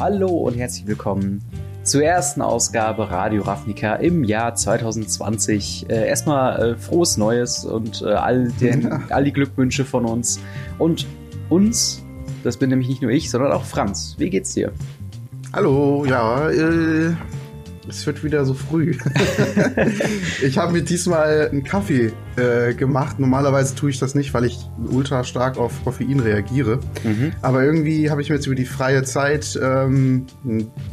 Hallo und herzlich willkommen zur ersten Ausgabe Radio Ravnica im Jahr 2020. Äh, erstmal äh, frohes Neues und äh, all, den, ja. all die Glückwünsche von uns. Und uns, das bin nämlich nicht nur ich, sondern auch Franz. Wie geht's dir? Hallo, ja, äh, es wird wieder so früh. ich habe mir diesmal einen Kaffee äh, gemacht. Normalerweise tue ich das nicht, weil ich ultra stark auf Koffein reagiere. Mhm. Aber irgendwie habe ich mir jetzt über die freie Zeit ähm,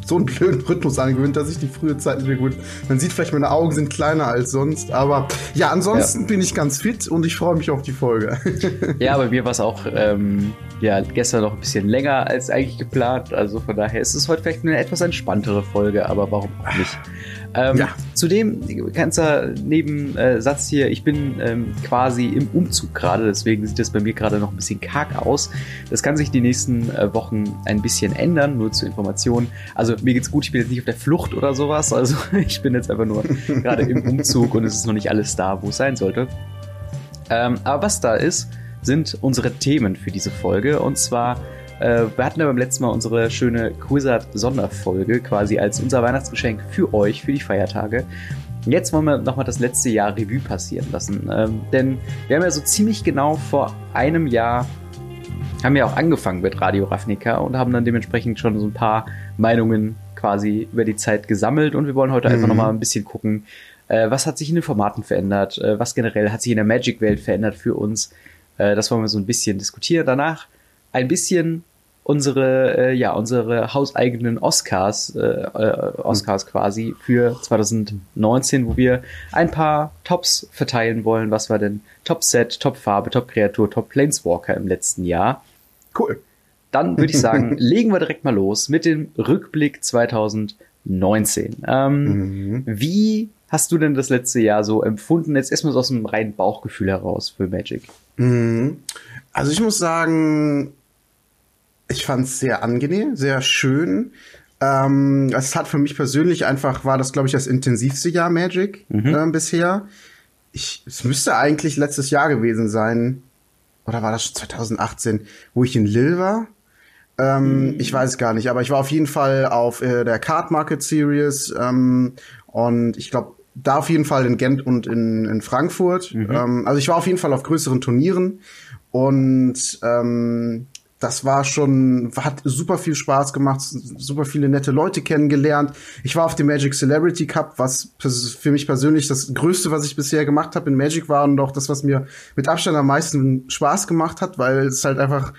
so einen blöden Rhythmus angewöhnt, dass ich die frühe Zeit nicht mehr gut. Man sieht vielleicht, meine Augen sind kleiner als sonst. Aber ja, ansonsten ja. bin ich ganz fit und ich freue mich auf die Folge. ja, bei mir war es auch ähm, ja, gestern noch ein bisschen länger als eigentlich geplant. Also von daher ist es heute vielleicht eine etwas entspanntere Folge, aber warum auch nicht? Ähm, ja. Zudem, ganzer Nebensatz hier, ich bin ähm, quasi im Umzug gerade, deswegen sieht das bei mir gerade noch ein bisschen karg aus. Das kann sich die nächsten äh, Wochen ein bisschen ändern, nur zur Information. Also mir geht's gut, ich bin jetzt nicht auf der Flucht oder sowas, also ich bin jetzt einfach nur gerade im Umzug und es ist noch nicht alles da, wo es sein sollte. Ähm, aber was da ist, sind unsere Themen für diese Folge und zwar äh, wir hatten ja beim letzten Mal unsere schöne Quizard-Sonderfolge quasi als unser Weihnachtsgeschenk für euch, für die Feiertage. Jetzt wollen wir nochmal das letzte Jahr Revue passieren lassen. Ähm, denn wir haben ja so ziemlich genau vor einem Jahr haben wir auch angefangen mit Radio Ravnica und haben dann dementsprechend schon so ein paar Meinungen quasi über die Zeit gesammelt und wir wollen heute mhm. einfach nochmal ein bisschen gucken, äh, was hat sich in den Formaten verändert, äh, was generell hat sich in der Magic-Welt verändert für uns. Äh, das wollen wir so ein bisschen diskutieren. Danach ein bisschen unsere, äh, ja, unsere hauseigenen Oscars, äh, äh, Oscars mhm. quasi für 2019, wo wir ein paar Tops verteilen wollen. Was war denn Top Set, Top Farbe, Top Kreatur, Top Planeswalker im letzten Jahr? Cool. Dann würde ich sagen, legen wir direkt mal los mit dem Rückblick 2019. Ähm, mhm. Wie hast du denn das letzte Jahr so empfunden? Jetzt erstmal so aus dem reinen Bauchgefühl heraus für Magic. Mhm. Also ich muss sagen, ich fand es sehr angenehm, sehr schön. Ähm, es hat für mich persönlich einfach, war das, glaube ich, das intensivste Jahr Magic mhm. äh, bisher. Ich, es müsste eigentlich letztes Jahr gewesen sein. Oder war das schon 2018, wo ich in Lille war? Ähm, mhm. Ich weiß gar nicht, aber ich war auf jeden Fall auf äh, der Card Market Series ähm, und ich glaube, da auf jeden Fall in Gent und in, in Frankfurt. Mhm. Ähm, also ich war auf jeden Fall auf größeren Turnieren und ähm, das war schon, hat super viel Spaß gemacht, super viele nette Leute kennengelernt. Ich war auf dem Magic Celebrity Cup, was für mich persönlich das Größte, was ich bisher gemacht habe in Magic war und auch das, was mir mit Abstand am meisten Spaß gemacht hat, weil es halt einfach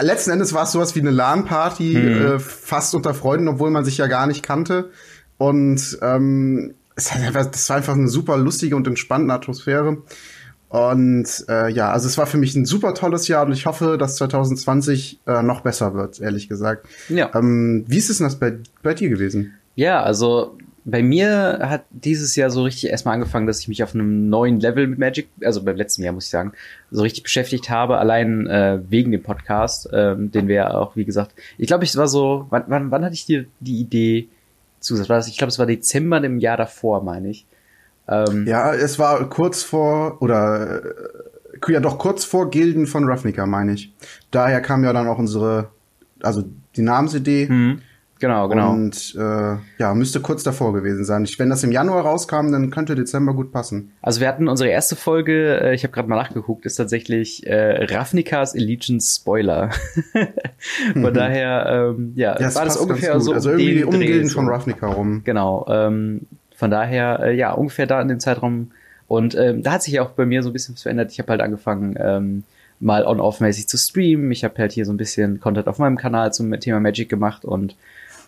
letzten Endes war es sowas wie eine LAN-Party, mhm. äh, fast unter Freunden, obwohl man sich ja gar nicht kannte. Und ähm, es das war einfach eine super lustige und entspannte Atmosphäre. Und äh, ja, also es war für mich ein super tolles Jahr und ich hoffe, dass 2020 äh, noch besser wird, ehrlich gesagt. Ja. Ähm, wie ist es denn das bei, bei dir gewesen? Ja, also bei mir hat dieses Jahr so richtig erstmal angefangen, dass ich mich auf einem neuen Level mit Magic, also beim letzten Jahr muss ich sagen, so richtig beschäftigt habe, allein äh, wegen dem Podcast, ähm, den wir auch, wie gesagt, ich glaube, ich war so, wann, wann, wann hatte ich dir die Idee? War das, ich glaube, es war Dezember im Jahr davor, meine ich. Ähm, ja, es war kurz vor, oder äh, ja doch kurz vor Gilden von Ravnica, meine ich. Daher kam ja dann auch unsere, also die Namensidee. Mhm. Genau, genau. Und äh, ja, müsste kurz davor gewesen sein. Wenn das im Januar rauskam, dann könnte Dezember gut passen. Also wir hatten unsere erste Folge, äh, ich habe gerade mal nachgeguckt, ist tatsächlich äh, Ravnikas Allegiance Spoiler. von mhm. daher, ähm, ja, ja war das ungefähr so. Also irgendwie um Gilden von Ravnica rum. Genau. Ähm, von daher, äh, ja, ungefähr da in dem Zeitraum. Und ähm, da hat sich ja auch bei mir so ein bisschen was verändert. Ich habe halt angefangen, ähm, mal on-off-mäßig zu streamen. Ich habe halt hier so ein bisschen Content auf meinem Kanal zum Thema Magic gemacht und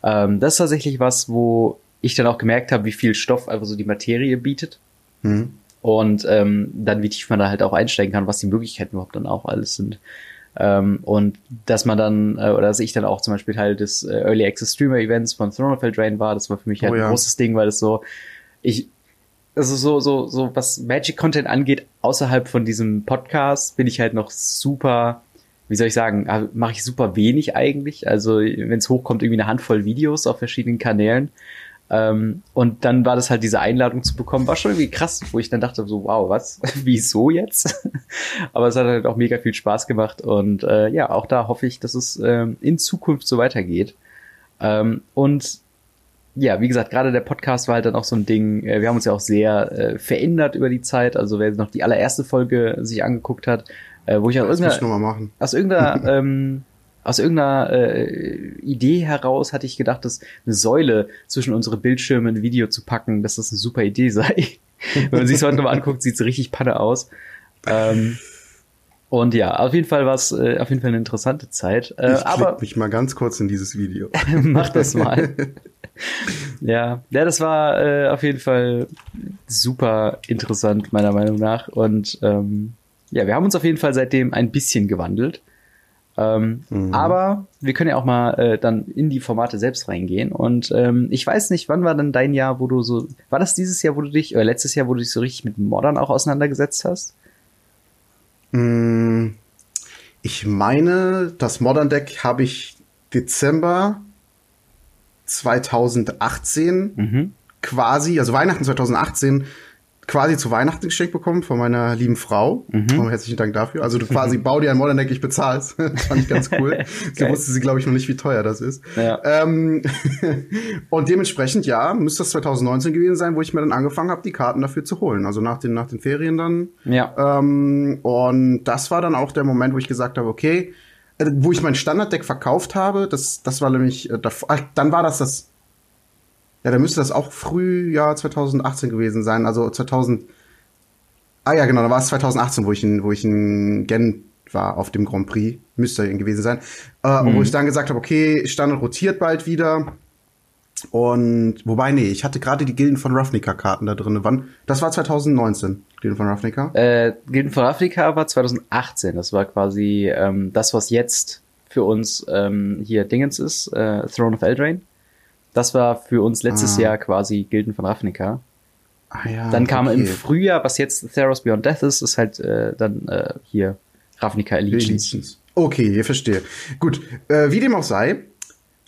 ähm, das ist tatsächlich was, wo ich dann auch gemerkt habe, wie viel Stoff einfach so die Materie bietet. Mhm. Und ähm, dann, wie tief man da halt auch einsteigen kann, was die Möglichkeiten überhaupt dann auch alles sind. Ähm, und dass man dann, äh, oder dass ich dann auch zum Beispiel Teil des äh, Early Access Streamer Events von Throne of Eldraine war, das war für mich halt oh, ja. ein großes Ding, weil das so, ich, also so, so, so, was Magic Content angeht, außerhalb von diesem Podcast, bin ich halt noch super, wie soll ich sagen, äh, mache ich super wenig eigentlich. Also, wenn es hochkommt, irgendwie eine Handvoll Videos auf verschiedenen Kanälen. Ähm, und dann war das halt diese Einladung zu bekommen, war schon irgendwie krass, wo ich dann dachte so, wow, was, wieso jetzt? Aber es hat halt auch mega viel Spaß gemacht und äh, ja, auch da hoffe ich, dass es äh, in Zukunft so weitergeht. Ähm, und ja, wie gesagt, gerade der Podcast war halt dann auch so ein Ding. Äh, wir haben uns ja auch sehr äh, verändert über die Zeit. Also wer noch die allererste Folge sich angeguckt hat, äh, wo ich aus irgendeiner, aus irgendeiner, ähm, aus irgendeiner äh, Idee heraus hatte ich gedacht, dass eine Säule zwischen unsere Bildschirme ein Video zu packen, dass das eine super Idee sei. Wenn man sich heute nochmal anguckt, sieht es richtig panne aus. Ähm, und ja, auf jeden Fall war es äh, auf jeden Fall eine interessante Zeit. Äh, ich aber mich mal ganz kurz in dieses Video. mach das mal. ja, ja, das war äh, auf jeden Fall super interessant meiner Meinung nach. Und ähm, ja, wir haben uns auf jeden Fall seitdem ein bisschen gewandelt. Ähm, mhm. Aber wir können ja auch mal äh, dann in die Formate selbst reingehen. Und ähm, ich weiß nicht, wann war denn dein Jahr, wo du so, war das dieses Jahr, wo du dich, oder letztes Jahr, wo du dich so richtig mit Modern auch auseinandergesetzt hast? Mm, ich meine, das Modern Deck habe ich Dezember 2018 mhm. quasi, also Weihnachten 2018 quasi zu Weihnachten geschenkt bekommen von meiner lieben Frau. Mhm. herzlichen Dank dafür. Also du quasi bau dir ein Modern Deck, ich bezahl's. das fand ich ganz cool. so wusste sie, glaube ich, noch nicht, wie teuer das ist. Ja. Ähm, und dementsprechend, ja, müsste das 2019 gewesen sein, wo ich mir dann angefangen habe, die Karten dafür zu holen. Also nach den, nach den Ferien dann. Ja. Ähm, und das war dann auch der Moment, wo ich gesagt habe, okay, äh, wo ich mein Standarddeck verkauft habe, das, das war nämlich, äh, dann war das das ja, da müsste das auch Frühjahr 2018 gewesen sein. Also 2000. Ah ja, genau, da war es 2018, wo ich in, wo ich in Gent war auf dem Grand Prix. Müsste gewesen sein. Äh, mhm. Wo ich dann gesagt habe, okay, Standard rotiert bald wieder. Und wobei, nee, ich hatte gerade die Gilden von Ravnica-Karten da drin. Wann? Das war 2019, Gilden von Ravnica. Äh, Gilden von Ravnica war 2018. Das war quasi ähm, das, was jetzt für uns ähm, hier Dingens ist, äh, Throne of Eldraine. Das war für uns letztes ah. Jahr quasi Gilden von Ravnica. Ah, ja, dann kam okay. im Frühjahr, was jetzt Theros Beyond Death ist, ist halt äh, dann äh, hier Ravnica Allegiance. Okay, ich verstehe. Gut, äh, wie dem auch sei,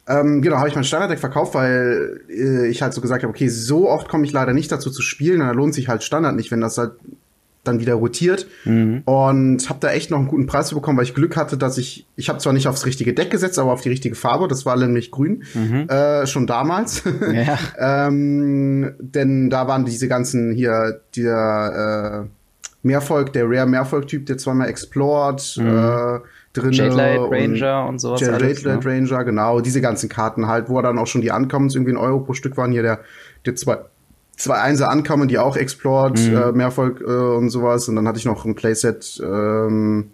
ähm, genau, habe ich mein Standarddeck verkauft, weil äh, ich halt so gesagt habe, okay, so oft komme ich leider nicht dazu zu spielen, und da lohnt sich halt Standard nicht, wenn das halt dann wieder rotiert mhm. und habe da echt noch einen guten Preis bekommen, weil ich Glück hatte, dass ich ich habe zwar nicht aufs richtige Deck gesetzt, aber auf die richtige Farbe. Das war nämlich grün mhm. äh, schon damals. Ja. ähm, denn da waren diese ganzen hier der äh, Mehrfolg, der Rare Mehrfolg-Typ, der zweimal explored. Mhm. Äh, drin. Jetlight Ranger und, und sowas. Jet, alles, Jetlight ne? Ranger, genau. Diese ganzen Karten halt, wo dann auch schon die Ankommens irgendwie ein Euro pro Stück waren. Hier der, der zwei, zwei Einser ankamen, die auch Explored, mhm. äh, Mehrfolg äh, und sowas. Und dann hatte ich noch ein Playset, ähm,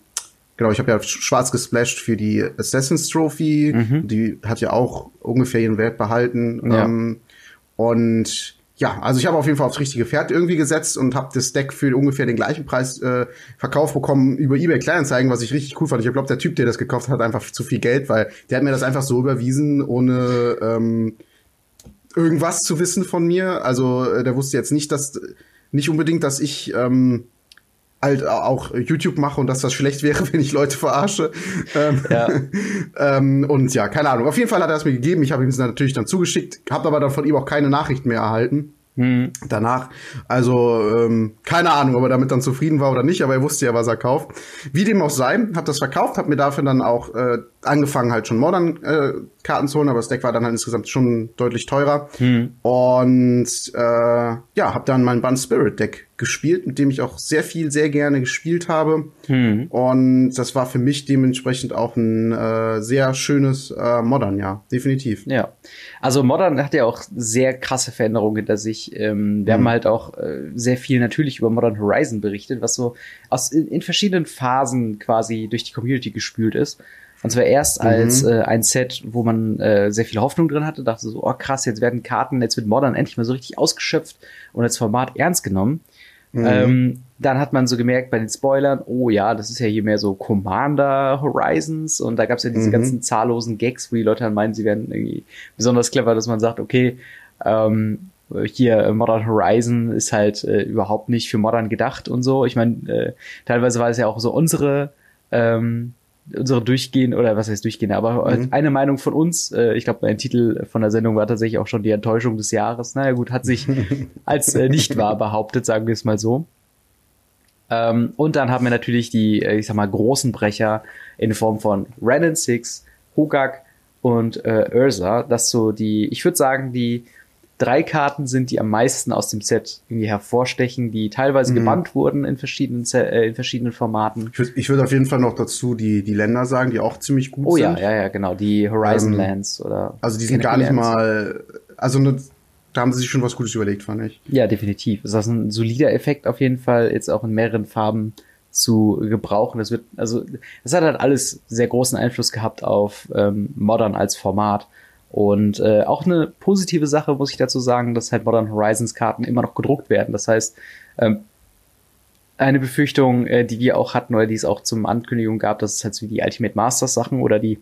genau, ich habe ja schwarz gesplashed für die Assassin's Trophy. Mhm. Die hat ja auch ungefähr ihren Wert behalten. Ja. Ähm, und ja, also ich habe auf jeden Fall aufs richtige Pferd irgendwie gesetzt und habe das Deck für ungefähr den gleichen Preis äh, verkauft bekommen über eBay Kleinanzeigen, was ich richtig cool fand. Ich glaube, der Typ, der das gekauft hat, hat einfach zu viel Geld, weil der hat mir das einfach so überwiesen, ohne ähm, irgendwas zu wissen von mir. Also äh, der wusste jetzt nicht, dass nicht unbedingt, dass ich ähm, halt auch YouTube mache und dass das schlecht wäre, wenn ich Leute verarsche. Ähm, ja. ähm, und ja, keine Ahnung. Auf jeden Fall hat er es mir gegeben. Ich habe ihm es natürlich dann zugeschickt, habe aber dann von ihm auch keine Nachrichten mehr erhalten. Hm. Danach, also ähm, keine Ahnung, ob er damit dann zufrieden war oder nicht, aber er wusste ja, was er kauft. Wie dem auch sei, hat das verkauft, hat mir dafür dann auch äh, angefangen, halt schon Modern äh, Karten zu holen, aber das Deck war dann halt insgesamt schon deutlich teurer. Hm. Und äh, ja, habe dann mein Bun Spirit Deck gespielt, mit dem ich auch sehr viel, sehr gerne gespielt habe. Hm. Und das war für mich dementsprechend auch ein äh, sehr schönes äh, Modern, ja, definitiv. Ja, also Modern hat ja auch sehr krasse Veränderungen hinter sich. Ähm, wir hm. haben halt auch äh, sehr viel natürlich über Modern Horizon berichtet, was so aus in, in verschiedenen Phasen quasi durch die Community gespült ist. Und zwar erst mhm. als äh, ein Set, wo man äh, sehr viel Hoffnung drin hatte, dachte so, oh krass, jetzt werden Karten, jetzt wird Modern endlich mal so richtig ausgeschöpft und als Format ernst genommen. Mhm. Ähm, dann hat man so gemerkt bei den Spoilern, oh ja, das ist ja hier mehr so Commander Horizons und da gab es ja diese mhm. ganzen zahllosen Gags, wo die Leute dann meinen, sie wären irgendwie besonders clever, dass man sagt, okay, ähm, hier Modern Horizon ist halt äh, überhaupt nicht für Modern gedacht und so. Ich meine, äh, teilweise war es ja auch so unsere ähm, unsere durchgehen oder was heißt durchgehen, aber mhm. eine Meinung von uns, äh, ich glaube, mein Titel von der Sendung war tatsächlich auch schon die Enttäuschung des Jahres. Naja gut, hat sich als äh, nicht wahr behauptet, sagen wir es mal so. Ähm, und dann haben wir natürlich die, äh, ich sag mal, großen Brecher in Form von Renan Six, Hogak und äh, Ursa, dass so die, ich würde sagen, die drei Karten sind, die am meisten aus dem Set irgendwie hervorstechen, die teilweise mhm. gebannt wurden in verschiedenen, äh, in verschiedenen Formaten. Ich würde würd auf jeden Fall noch dazu die, die Länder sagen, die auch ziemlich gut oh, sind. Oh ja, ja, ja, genau, die Horizon ähm, Lands oder. Also die sind gar nicht Lands. mal, also ne, da haben sie sich schon was Gutes überlegt, fand ich. Ja, definitiv. Das ist ein solider Effekt auf jeden Fall, jetzt auch in mehreren Farben zu gebrauchen. Das wird, also, das hat halt alles sehr großen Einfluss gehabt auf ähm, Modern als Format. Und äh, auch eine positive Sache muss ich dazu sagen, dass halt Modern Horizons Karten immer noch gedruckt werden. Das heißt, ähm, eine Befürchtung, äh, die wir auch hatten oder die es auch zum Ankündigung gab, dass es halt so wie die Ultimate Masters Sachen oder die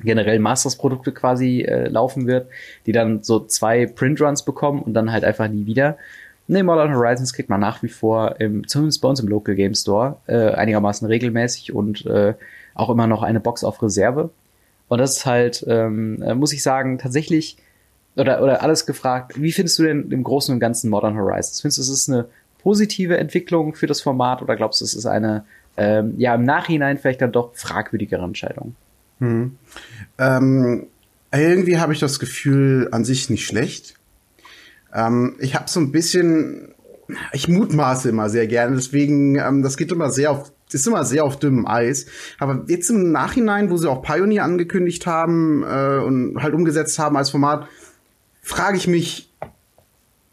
generell Masters Produkte quasi äh, laufen wird, die dann so zwei Printruns bekommen und dann halt einfach nie wieder. Ne, Modern Horizons kriegt man nach wie vor, im, zumindest bei uns im Local Game Store, äh, einigermaßen regelmäßig und äh, auch immer noch eine Box auf Reserve. Und das ist halt, ähm, äh, muss ich sagen, tatsächlich, oder, oder alles gefragt, wie findest du denn im Großen und Ganzen Modern Horizons? Findest du, es ist eine positive Entwicklung für das Format oder glaubst du, es ist eine, ähm, ja, im Nachhinein vielleicht dann doch fragwürdigere Entscheidung? Hm. Ähm, irgendwie habe ich das Gefühl, an sich nicht schlecht. Ähm, ich habe so ein bisschen, ich mutmaße immer sehr gerne, deswegen, ähm, das geht immer sehr auf ist immer sehr auf dünnem Eis. Aber jetzt im Nachhinein, wo sie auch Pioneer angekündigt haben äh, und halt umgesetzt haben als Format, frage ich mich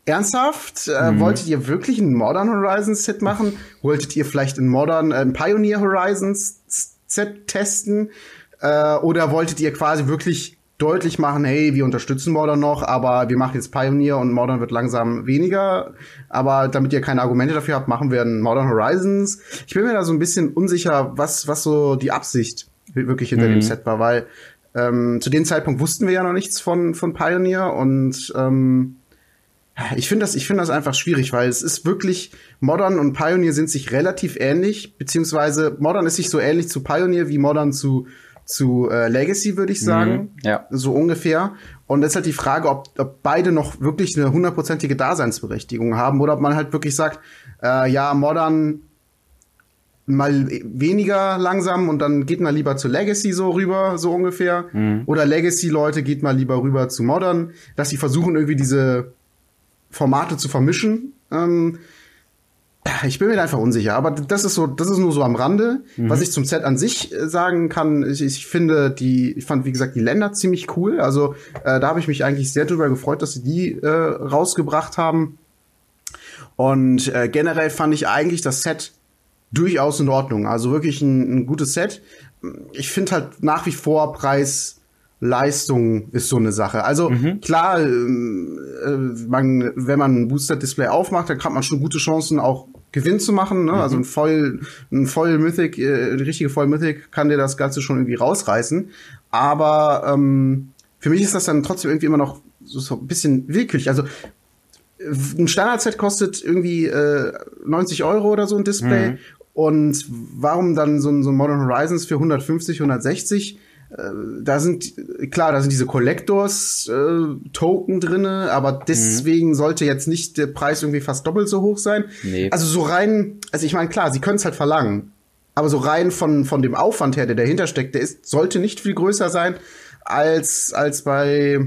ernsthaft, äh, mhm. wolltet ihr wirklich ein Modern Horizons Set machen? Wolltet ihr vielleicht ein Modern äh, Pioneer Horizons Set testen? Äh, oder wolltet ihr quasi wirklich deutlich machen, hey, wir unterstützen Modern noch, aber wir machen jetzt Pioneer und Modern wird langsam weniger. Aber damit ihr keine Argumente dafür habt, machen wir ein Modern Horizons. Ich bin mir da so ein bisschen unsicher, was, was so die Absicht wirklich hinter mhm. dem Set war, weil ähm, zu dem Zeitpunkt wussten wir ja noch nichts von, von Pioneer und ähm, ich finde das, ich finde das einfach schwierig, weil es ist wirklich, Modern und Pioneer sind sich relativ ähnlich, beziehungsweise Modern ist sich so ähnlich zu Pioneer wie Modern zu zu äh, Legacy, würde ich sagen. Mhm, ja. So ungefähr. Und das ist halt die Frage, ob, ob beide noch wirklich eine hundertprozentige Daseinsberechtigung haben oder ob man halt wirklich sagt, äh, ja, Modern mal weniger langsam und dann geht man lieber zu Legacy so rüber, so ungefähr. Mhm. Oder Legacy-Leute geht mal lieber rüber zu Modern, dass sie versuchen irgendwie diese Formate zu vermischen. Ähm, ich bin mir einfach unsicher, aber das ist so, das ist nur so am Rande. Mhm. Was ich zum Set an sich äh, sagen kann, ich, ich, finde die, ich fand wie gesagt die Länder ziemlich cool. Also äh, da habe ich mich eigentlich sehr drüber gefreut, dass sie die äh, rausgebracht haben. Und äh, generell fand ich eigentlich das Set durchaus in Ordnung. Also wirklich ein, ein gutes Set. Ich finde halt nach wie vor Preis Leistung ist so eine Sache. Also mhm. klar, ähm, äh, man, wenn man ein Booster-Display aufmacht, dann hat man schon gute Chancen, auch Gewinn zu machen. Ne? Also mhm. Also ein voll, ein voll Mythic, äh, die richtige voll Mythic kann dir das Ganze schon irgendwie rausreißen. Aber ähm, für mich ist das dann trotzdem irgendwie immer noch so, so ein bisschen willkürlich. Also ein Standard-Set kostet irgendwie äh, 90 Euro oder so ein Display. Mhm. Und warum dann so ein, so ein Modern Horizons für 150, 160? Äh, da sind klar, da sind diese Collectors äh, Token drinne, aber deswegen mhm. sollte jetzt nicht der Preis irgendwie fast doppelt so hoch sein. Nee. Also so rein, also ich meine klar, sie können es halt verlangen, aber so rein von von dem Aufwand her, der dahinter steckt, der ist sollte nicht viel größer sein als als bei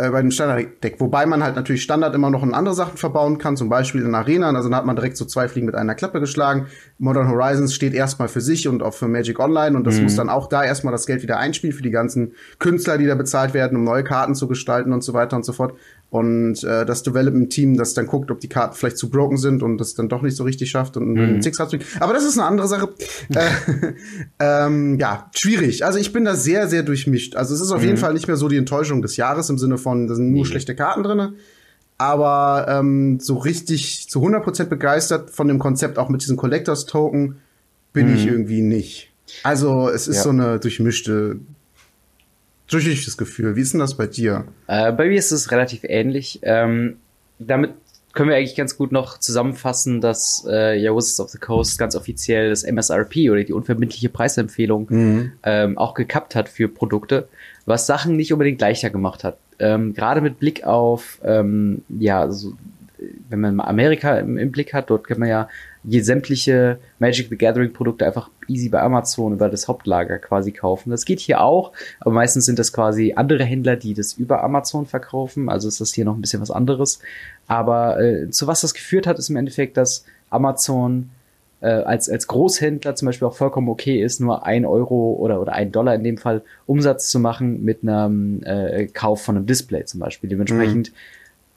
äh, bei dem Standard-Deck. Wobei man halt natürlich Standard immer noch in andere Sachen verbauen kann, zum Beispiel in Arena. Also dann hat man direkt so zwei Fliegen mit einer Klappe geschlagen. Modern Horizons steht erstmal für sich und auch für Magic Online und das mhm. muss dann auch da erstmal das Geld wieder einspielen für die ganzen Künstler, die da bezahlt werden, um neue Karten zu gestalten und so weiter und so fort und äh, das Development-Team, das dann guckt, ob die Karten vielleicht zu broken sind und das dann doch nicht so richtig schafft und mhm. einen Six hat. Aber das ist eine andere Sache. äh, ähm, ja, schwierig. Also ich bin da sehr, sehr durchmischt. Also es ist auf mhm. jeden Fall nicht mehr so die Enttäuschung des Jahres im Sinne von, da sind nur mhm. schlechte Karten drinne. Aber ähm, so richtig zu 100% begeistert von dem Konzept, auch mit diesen Collectors-Token, bin ich mhm. irgendwie nicht. Also es ist ja. so eine durchmischte durchlichtes Gefühl. Wie ist denn das bei dir? Äh, bei mir ist es relativ ähnlich. Ähm, damit können wir eigentlich ganz gut noch zusammenfassen, dass äh, ja, Wizards of the Coast ganz offiziell das MSRP oder die unverbindliche Preisempfehlung mhm. ähm, auch gekappt hat für Produkte, was Sachen nicht unbedingt leichter gemacht hat. Ähm, Gerade mit Blick auf, ähm, ja, so, wenn man mal Amerika im, im, Blick hat, dort kann man ja sämtliche Magic the Gathering Produkte einfach easy bei Amazon über das Hauptlager quasi kaufen. Das geht hier auch, aber meistens sind das quasi andere Händler, die das über Amazon verkaufen. Also ist das hier noch ein bisschen was anderes. Aber äh, zu was das geführt hat, ist im Endeffekt, dass Amazon äh, als, als Großhändler zum Beispiel auch vollkommen okay ist, nur ein Euro oder, oder ein Dollar in dem Fall Umsatz zu machen mit einem äh, Kauf von einem Display zum Beispiel. Dementsprechend mhm.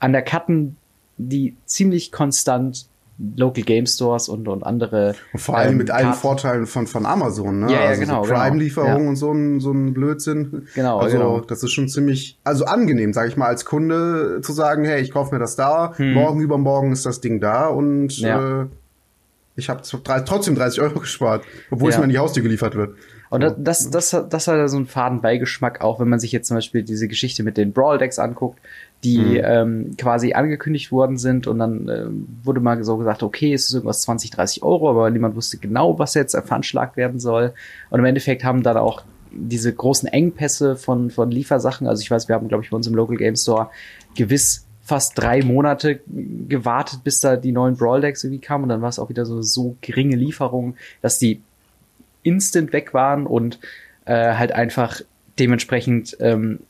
an der Karten, die ziemlich konstant Local Game Stores und, und andere. Und vor allem ähm, mit allen Vorteilen von, von Amazon, ne? Ja, ja also genau. So Prime-Lieferung genau. und so ein, so ein Blödsinn. Genau, also, genau. das ist schon ziemlich, also angenehm, sage ich mal, als Kunde zu sagen, hey, ich kaufe mir das da, hm. morgen, übermorgen ist das Ding da und ja. äh, ich habe trotzdem 30 Euro gespart, obwohl ja. es mir in die Haustür geliefert wird. Und das, das, das, das hat so einen faden Beigeschmack, auch wenn man sich jetzt zum Beispiel diese Geschichte mit den Brawl-Decks anguckt, die mhm. ähm, quasi angekündigt worden sind und dann äh, wurde mal so gesagt, okay, es ist irgendwas 20, 30 Euro, aber niemand wusste genau, was jetzt veranschlagt werden soll. Und im Endeffekt haben dann auch diese großen Engpässe von, von Liefersachen, also ich weiß, wir haben, glaube ich, bei uns im Local Game Store gewiss fast drei Monate gewartet, bis da die neuen Brawl Decks irgendwie kamen und dann war es auch wieder so, so geringe Lieferungen, dass die instant weg waren und äh, halt einfach dementsprechend ähm,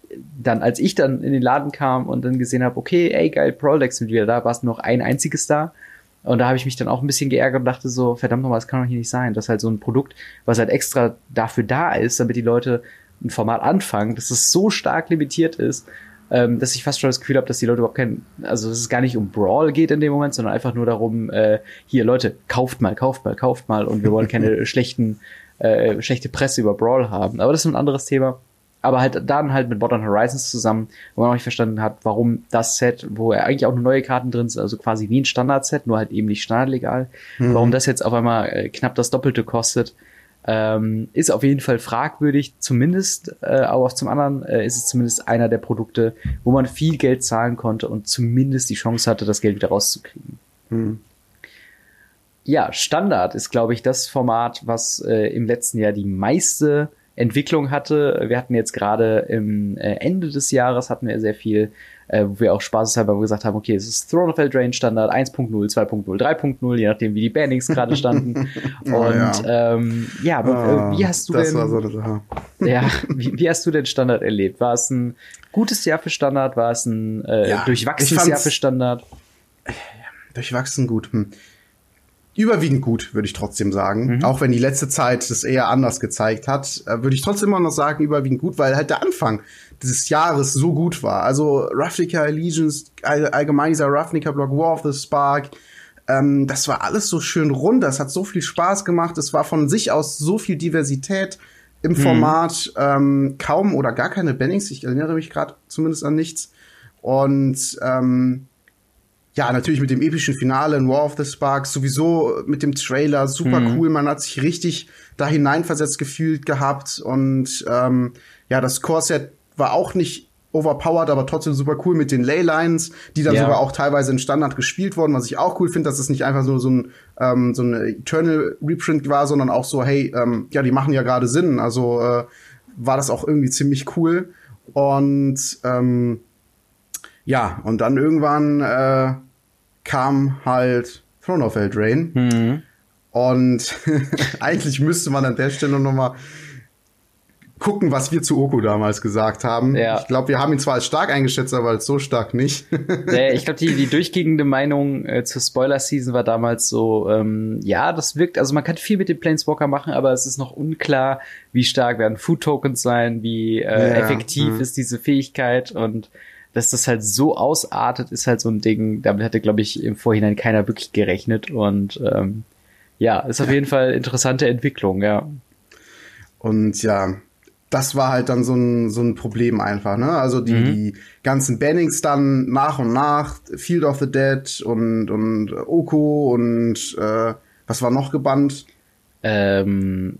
dann, als ich dann in den Laden kam und dann gesehen habe, okay, ey, geil, Decks sind wieder da, war es noch ein einziges da. Und da habe ich mich dann auch ein bisschen geärgert und dachte so, verdammt nochmal, das kann doch hier nicht sein. Das ist halt so ein Produkt, was halt extra dafür da ist, damit die Leute ein Format anfangen, dass es so stark limitiert ist ähm, dass ich fast schon das Gefühl habe, dass die Leute überhaupt kein, also dass es gar nicht um Brawl geht in dem Moment, sondern einfach nur darum, äh, hier Leute, kauft mal, kauft mal, kauft mal und wir wollen keine schlechten, äh, schlechte Presse über Brawl haben. Aber das ist ein anderes Thema. Aber halt dann halt mit Modern Horizons zusammen, wo man auch nicht verstanden hat, warum das Set, wo er eigentlich auch nur neue Karten drin sind, also quasi wie ein Standard-Set, nur halt eben nicht standardlegal, mhm. warum das jetzt auf einmal äh, knapp das Doppelte kostet ähm, ist auf jeden Fall fragwürdig, zumindest, äh, aber zum anderen äh, ist es zumindest einer der Produkte, wo man viel Geld zahlen konnte und zumindest die Chance hatte, das Geld wieder rauszukriegen. Hm. Ja, Standard ist, glaube ich, das Format, was äh, im letzten Jahr die meiste Entwicklung hatte. Wir hatten jetzt gerade im äh, Ende des Jahres hatten wir sehr viel äh, wo wir auch spaßeshalber gesagt haben, okay, es ist Throne of Eldraine Standard 1.0, 2.0, 3.0, je nachdem, wie die Bannings gerade standen. oh, Und ja, ähm, ja aber, äh, wie hast du denn, so ja, wie, wie, hast du den Standard erlebt? War es ein gutes Jahr für Standard? War es ein äh, ja, durchwachsenes Jahr für Standard? Durchwachsen gut. Hm überwiegend gut, würde ich trotzdem sagen. Mhm. Auch wenn die letzte Zeit das eher anders gezeigt hat, äh, würde ich trotzdem immer noch sagen, überwiegend gut, weil halt der Anfang dieses Jahres so gut war. Also Ravnica Allegiance, allgemein dieser Ravnica-Block War of the Spark, ähm, das war alles so schön rund, das hat so viel Spaß gemacht, es war von sich aus so viel Diversität im mhm. Format, ähm, kaum oder gar keine Bannings, ich erinnere mich gerade zumindest an nichts. Und ähm, ja, natürlich mit dem epischen Finale in War of the Sparks, sowieso mit dem Trailer, super mhm. cool. Man hat sich richtig da hineinversetzt gefühlt gehabt. Und ähm, ja, das Core-Set war auch nicht overpowered, aber trotzdem super cool mit den Leylines, die dann ja. sogar auch teilweise in Standard gespielt wurden, was ich auch cool finde, dass es nicht einfach so so ein ähm, so eine Eternal Reprint war, sondern auch so, hey, ähm, ja, die machen ja gerade Sinn. Also äh, war das auch irgendwie ziemlich cool. Und ähm, ja, und dann irgendwann äh, kam halt Throne of Eldraine. Mhm. Und eigentlich müsste man an der Stelle noch mal gucken, was wir zu Oko damals gesagt haben. Ja. Ich glaube, wir haben ihn zwar als stark eingeschätzt, aber als so stark nicht. ja, ich glaube, die, die durchgehende Meinung äh, zur Spoiler-Season war damals so, ähm, ja, das wirkt, also man kann viel mit dem Planeswalker machen, aber es ist noch unklar, wie stark werden Food-Tokens sein, wie äh, ja, effektiv mh. ist diese Fähigkeit und dass das halt so ausartet, ist halt so ein Ding, damit hatte, glaube ich, im Vorhinein keiner wirklich gerechnet. Und ähm, ja, ist auf jeden Fall interessante Entwicklung, ja. Und ja, das war halt dann so ein, so ein Problem einfach, ne? Also die, mhm. die ganzen Bannings dann nach und nach, Field of the Dead und, und Oko und äh, was war noch gebannt? Ähm,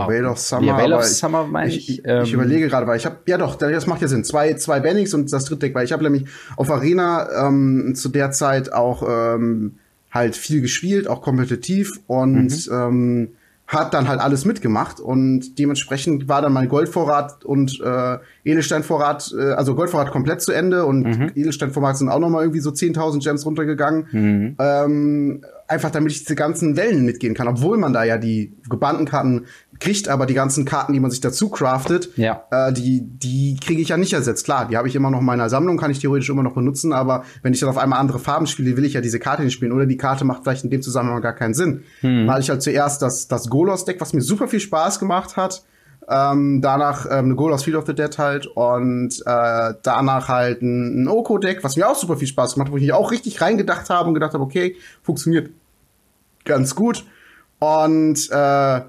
ja, Veil of Summer. Ja, Veil of Summer meine ich. Ich, ich, ähm, ich überlege gerade, weil ich habe ja doch, das macht ja Sinn. Zwei, zwei Bannings und das dritte Deck, weil ich habe nämlich auf Arena ähm, zu der Zeit auch ähm, halt viel gespielt, auch kompetitiv und mhm. ähm, hat dann halt alles mitgemacht und dementsprechend war dann mein Goldvorrat und äh, Edelsteinvorrat, äh, also Goldvorrat komplett zu Ende und mhm. Edelsteinvorrat sind auch noch mal irgendwie so 10.000 Gems runtergegangen. Mhm. Ähm, einfach damit ich diese ganzen Wellen mitgehen kann, obwohl man da ja die gebannten Karten kriegt, aber die ganzen Karten, die man sich dazu craftet, ja. äh, die, die kriege ich ja nicht ersetzt. Klar, die habe ich immer noch in meiner Sammlung, kann ich theoretisch immer noch benutzen, aber wenn ich dann auf einmal andere Farben spiele, will ich ja diese Karte nicht spielen. Oder die Karte macht vielleicht in dem Zusammenhang gar keinen Sinn. Hm. Weil ich halt zuerst das, das Golos-Deck, was mir super viel Spaß gemacht hat, ähm, danach ähm, eine Golos Field of the Dead halt und äh, danach halt ein, ein Oko-Deck, was mir auch super viel Spaß gemacht hat, wo ich mich auch richtig reingedacht habe und gedacht habe, okay, funktioniert ganz gut. Und äh,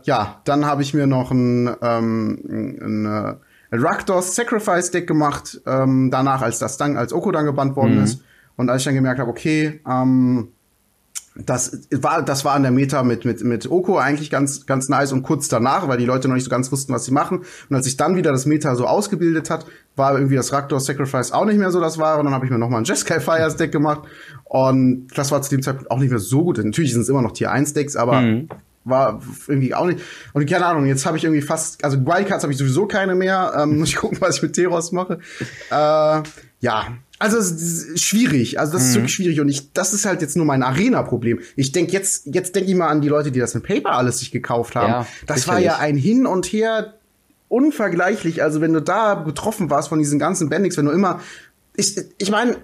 ja, dann habe ich mir noch ein, ähm, ein, ein, ein Rakdos Sacrifice Deck gemacht, ähm, danach als das dann als Oko dann gebannt worden mhm. ist. Und als ich dann gemerkt habe, okay, ähm, das war, das war an der Meta mit, mit, mit Oko eigentlich ganz, ganz nice und kurz danach, weil die Leute noch nicht so ganz wussten, was sie machen. Und als sich dann wieder das Meta so ausgebildet hat, war irgendwie das Raktor Sacrifice auch nicht mehr so das war. Und dann habe ich mir nochmal ein Jeskai Fires Deck gemacht. Und das war zu dem Zeitpunkt auch nicht mehr so gut. Natürlich sind es immer noch Tier 1 Decks, aber mhm. war irgendwie auch nicht. Und keine Ahnung, jetzt habe ich irgendwie fast, also Wildcards habe ich sowieso keine mehr. Ähm, muss ich gucken, was ich mit Teros mache. Äh, ja, also es ist schwierig, also das mhm. ist wirklich schwierig und ich das ist halt jetzt nur mein Arena Problem. Ich denk jetzt jetzt denke ich mal an die Leute, die das in Paper alles sich gekauft haben. Ja, das sicherlich. war ja ein hin und her unvergleichlich. Also wenn du da betroffen warst von diesen ganzen Bendings, wenn du immer ich ich meine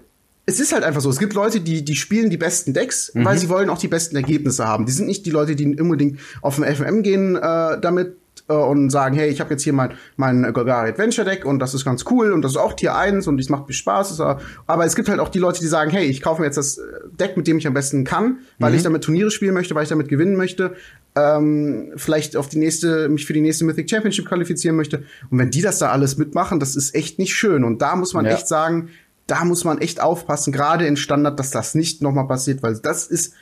es ist halt einfach so. Es gibt Leute, die, die spielen die besten Decks, mhm. weil sie wollen auch die besten Ergebnisse haben. Die sind nicht die Leute, die unbedingt auf dem FMM gehen äh, damit, äh, und sagen, hey, ich habe jetzt hier mein, mein Golgari Adventure Deck und das ist ganz cool und das ist auch Tier 1 und es macht mir Spaß. Aber es gibt halt auch die Leute, die sagen, hey, ich kaufe mir jetzt das Deck, mit dem ich am besten kann, weil mhm. ich damit Turniere spielen möchte, weil ich damit gewinnen möchte, ähm, vielleicht auf die nächste, mich für die nächste Mythic Championship qualifizieren möchte. Und wenn die das da alles mitmachen, das ist echt nicht schön. Und da muss man ja. echt sagen, da muss man echt aufpassen, gerade in Standard, dass das nicht nochmal passiert, weil das ist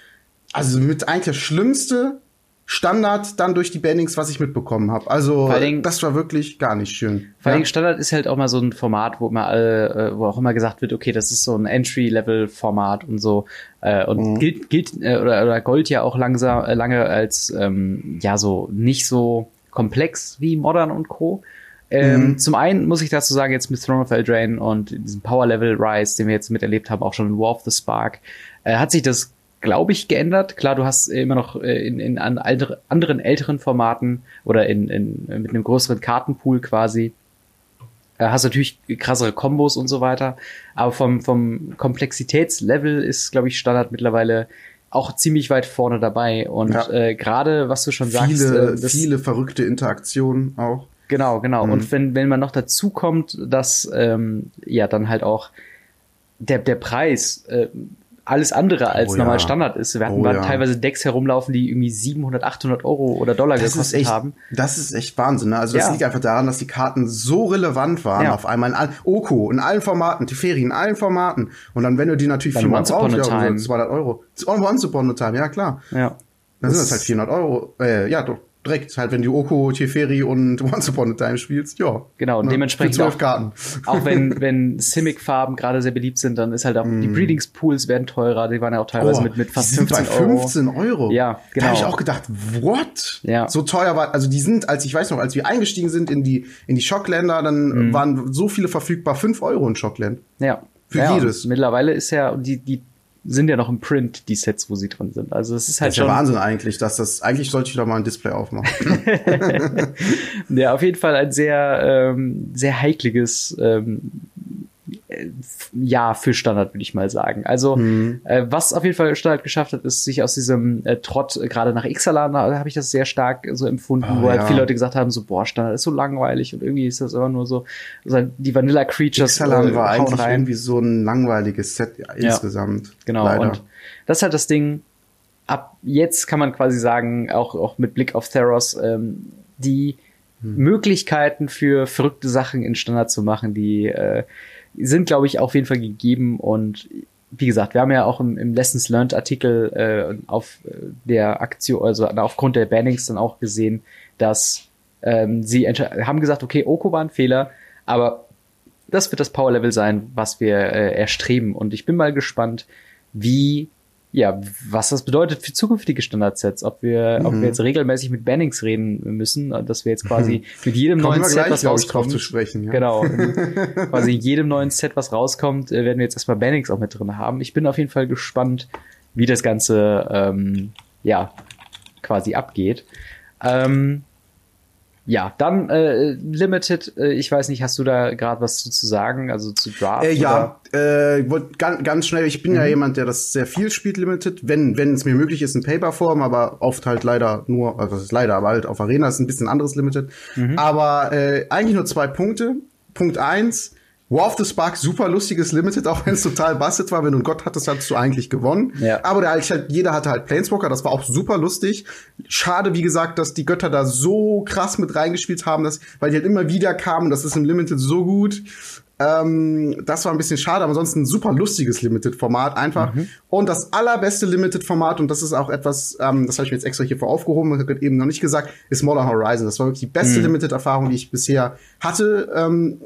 also mit eigentlich das Schlimmste, Standard dann durch die Bannings, was ich mitbekommen habe. Also Dingen, das war wirklich gar nicht schön. Vor allem ja. Standard ist halt auch mal so ein Format, wo immer alle, äh, wo auch immer gesagt wird, okay, das ist so ein Entry-Level-Format und so. Äh, und mhm. gilt, gilt äh, oder, oder Gold ja auch langsam lange als ähm, ja so nicht so komplex wie Modern und Co. Ähm, mhm. Zum einen muss ich dazu sagen, jetzt mit Throne of Eldraine und diesem Power Level Rise, den wir jetzt miterlebt haben, auch schon in War of the Spark, äh, hat sich das glaube ich, geändert. Klar, du hast immer noch äh, in, in anderen älteren Formaten oder in, in, mit einem größeren Kartenpool quasi äh, hast natürlich krassere Kombos und so weiter. Aber vom, vom Komplexitätslevel ist, glaube ich, Standard mittlerweile auch ziemlich weit vorne dabei. Und ja. äh, gerade, was du schon viele, sagst. Äh, viele verrückte Interaktionen auch. Genau, genau. Mhm. Und wenn, wenn man noch dazu kommt, dass ähm, ja dann halt auch der, der Preis äh, alles andere als oh, normal ja. Standard ist. Wir hatten oh, ja. teilweise Decks herumlaufen, die irgendwie 700, 800 Euro oder Dollar das gekostet echt, haben. Das ist echt Wahnsinn. Ne? Also das ja. liegt einfach daran, dass die Karten so relevant waren auf einmal in allen, Oko in allen Formaten, Teferi in allen Formaten. Und dann, wenn du die natürlich dann viermal brauchst, ja, 200 Euro. Once upon a time, ja klar. Ja. Dann das sind das halt 400 Euro. Äh, ja, doch direkt halt, wenn du Oko, Teferi und Once Upon a Time spielst, ja. Genau, und ne, dementsprechend auch, Karten. auch wenn, wenn Simic-Farben gerade sehr beliebt sind, dann ist halt auch, mm. die Breedingspools werden teurer, die waren ja auch teilweise oh, mit, mit fast 15 bei 15 Euro. Euro. Ja, genau. Da habe ich auch gedacht, what? Ja. So teuer war, also die sind, als ich weiß noch, als wir eingestiegen sind in die, in die Schockländer, dann mm. waren so viele verfügbar, 5 Euro in Schockland. Ja. Für ja, jedes. Mittlerweile ist ja, die, die sind ja noch im Print, die Sets, wo sie drin sind. Also es ist halt das ist schon. Ja Wahnsinn eigentlich, dass das, eigentlich sollte ich da mal ein Display aufmachen. ja, auf jeden Fall ein sehr, ähm, sehr heikliges ähm, ja für Standard, würde ich mal sagen. Also mhm. äh, was auf jeden Fall Standard geschafft hat, ist sich aus diesem äh, Trott äh, gerade nach Ixalan, da habe ich das sehr stark so empfunden, oh, wo halt ja. viele Leute gesagt haben, so boah, Standard ist so langweilig und irgendwie ist das immer nur so, so die Vanilla Creatures. Ixalan äh, war eigentlich rein. irgendwie so ein langweiliges Set ja, insgesamt. Ja, genau. Leider. Und das ist halt das Ding. Ab jetzt kann man quasi sagen, auch auch mit Blick auf Theros, ähm, die hm. Möglichkeiten für verrückte Sachen in Standard zu machen, die äh, sind, glaube ich, auf jeden Fall gegeben und wie gesagt, wir haben ja auch im, im Lessons Learned Artikel äh, auf äh, der Aktion, also aufgrund der Bannings dann auch gesehen, dass ähm, sie haben gesagt, okay, Oko war ein Fehler, aber das wird das Power Level sein, was wir äh, erstreben. Und ich bin mal gespannt, wie ja, was das bedeutet für zukünftige Standardsets, ob wir, mhm. ob wir mhm. jetzt regelmäßig mit Bannings reden müssen, dass wir jetzt quasi mhm. mit jedem neuen Set, was rauskommt, zu sprechen, ja. genau, quasi jedem neuen Set, was rauskommt, äh, werden wir jetzt erstmal Bannings auch mit drin haben. Ich bin auf jeden Fall gespannt, wie das Ganze ähm, ja quasi abgeht. Ähm, ja, dann äh, Limited, äh, ich weiß nicht, hast du da gerade was zu, zu sagen, also zu Draft? Äh, ja, äh, ganz, ganz schnell, ich bin mhm. ja jemand, der das sehr viel spielt, Limited, wenn wenn es mir möglich ist in Paperform, aber oft halt leider nur, also das ist leider, aber halt auf Arena ist ein bisschen anderes Limited. Mhm. Aber äh, eigentlich nur zwei Punkte. Punkt eins, War of the Spark, super lustiges Limited, auch wenn es total busted war. Wenn du einen Gott hattest, hattest du eigentlich gewonnen. Ja. Aber der, halt, jeder hatte halt Planeswalker, das war auch super lustig. Schade, wie gesagt, dass die Götter da so krass mit reingespielt haben, dass, weil die halt immer wieder kamen. Das ist im Limited so gut. Ähm, das war ein bisschen schade, aber ansonsten ein super lustiges Limited-Format einfach. Mhm. Und das allerbeste Limited-Format, und das ist auch etwas, ähm, das habe ich mir jetzt extra hier vor aufgehoben, habe eben noch nicht gesagt, ist Modern Horizon. Das war wirklich die beste mhm. Limited-Erfahrung, die ich bisher hatte. Ähm,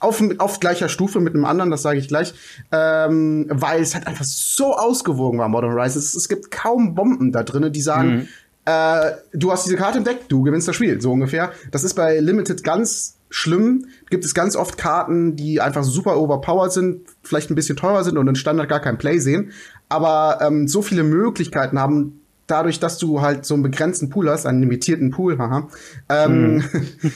auf, auf gleicher Stufe mit einem anderen, das sage ich gleich, ähm, weil es halt einfach so ausgewogen war, Modern Horizon. Es, es gibt kaum Bomben da drinnen, die sagen, mhm. äh, du hast diese Karte im Deck, du gewinnst das Spiel, so ungefähr. Das ist bei Limited ganz schlimm. Gibt es ganz oft Karten, die einfach super overpowered sind, vielleicht ein bisschen teurer sind und in Standard gar kein Play sehen, aber ähm, so viele Möglichkeiten haben, dadurch, dass du halt so einen begrenzten Pool hast, einen limitierten Pool, haha, ähm,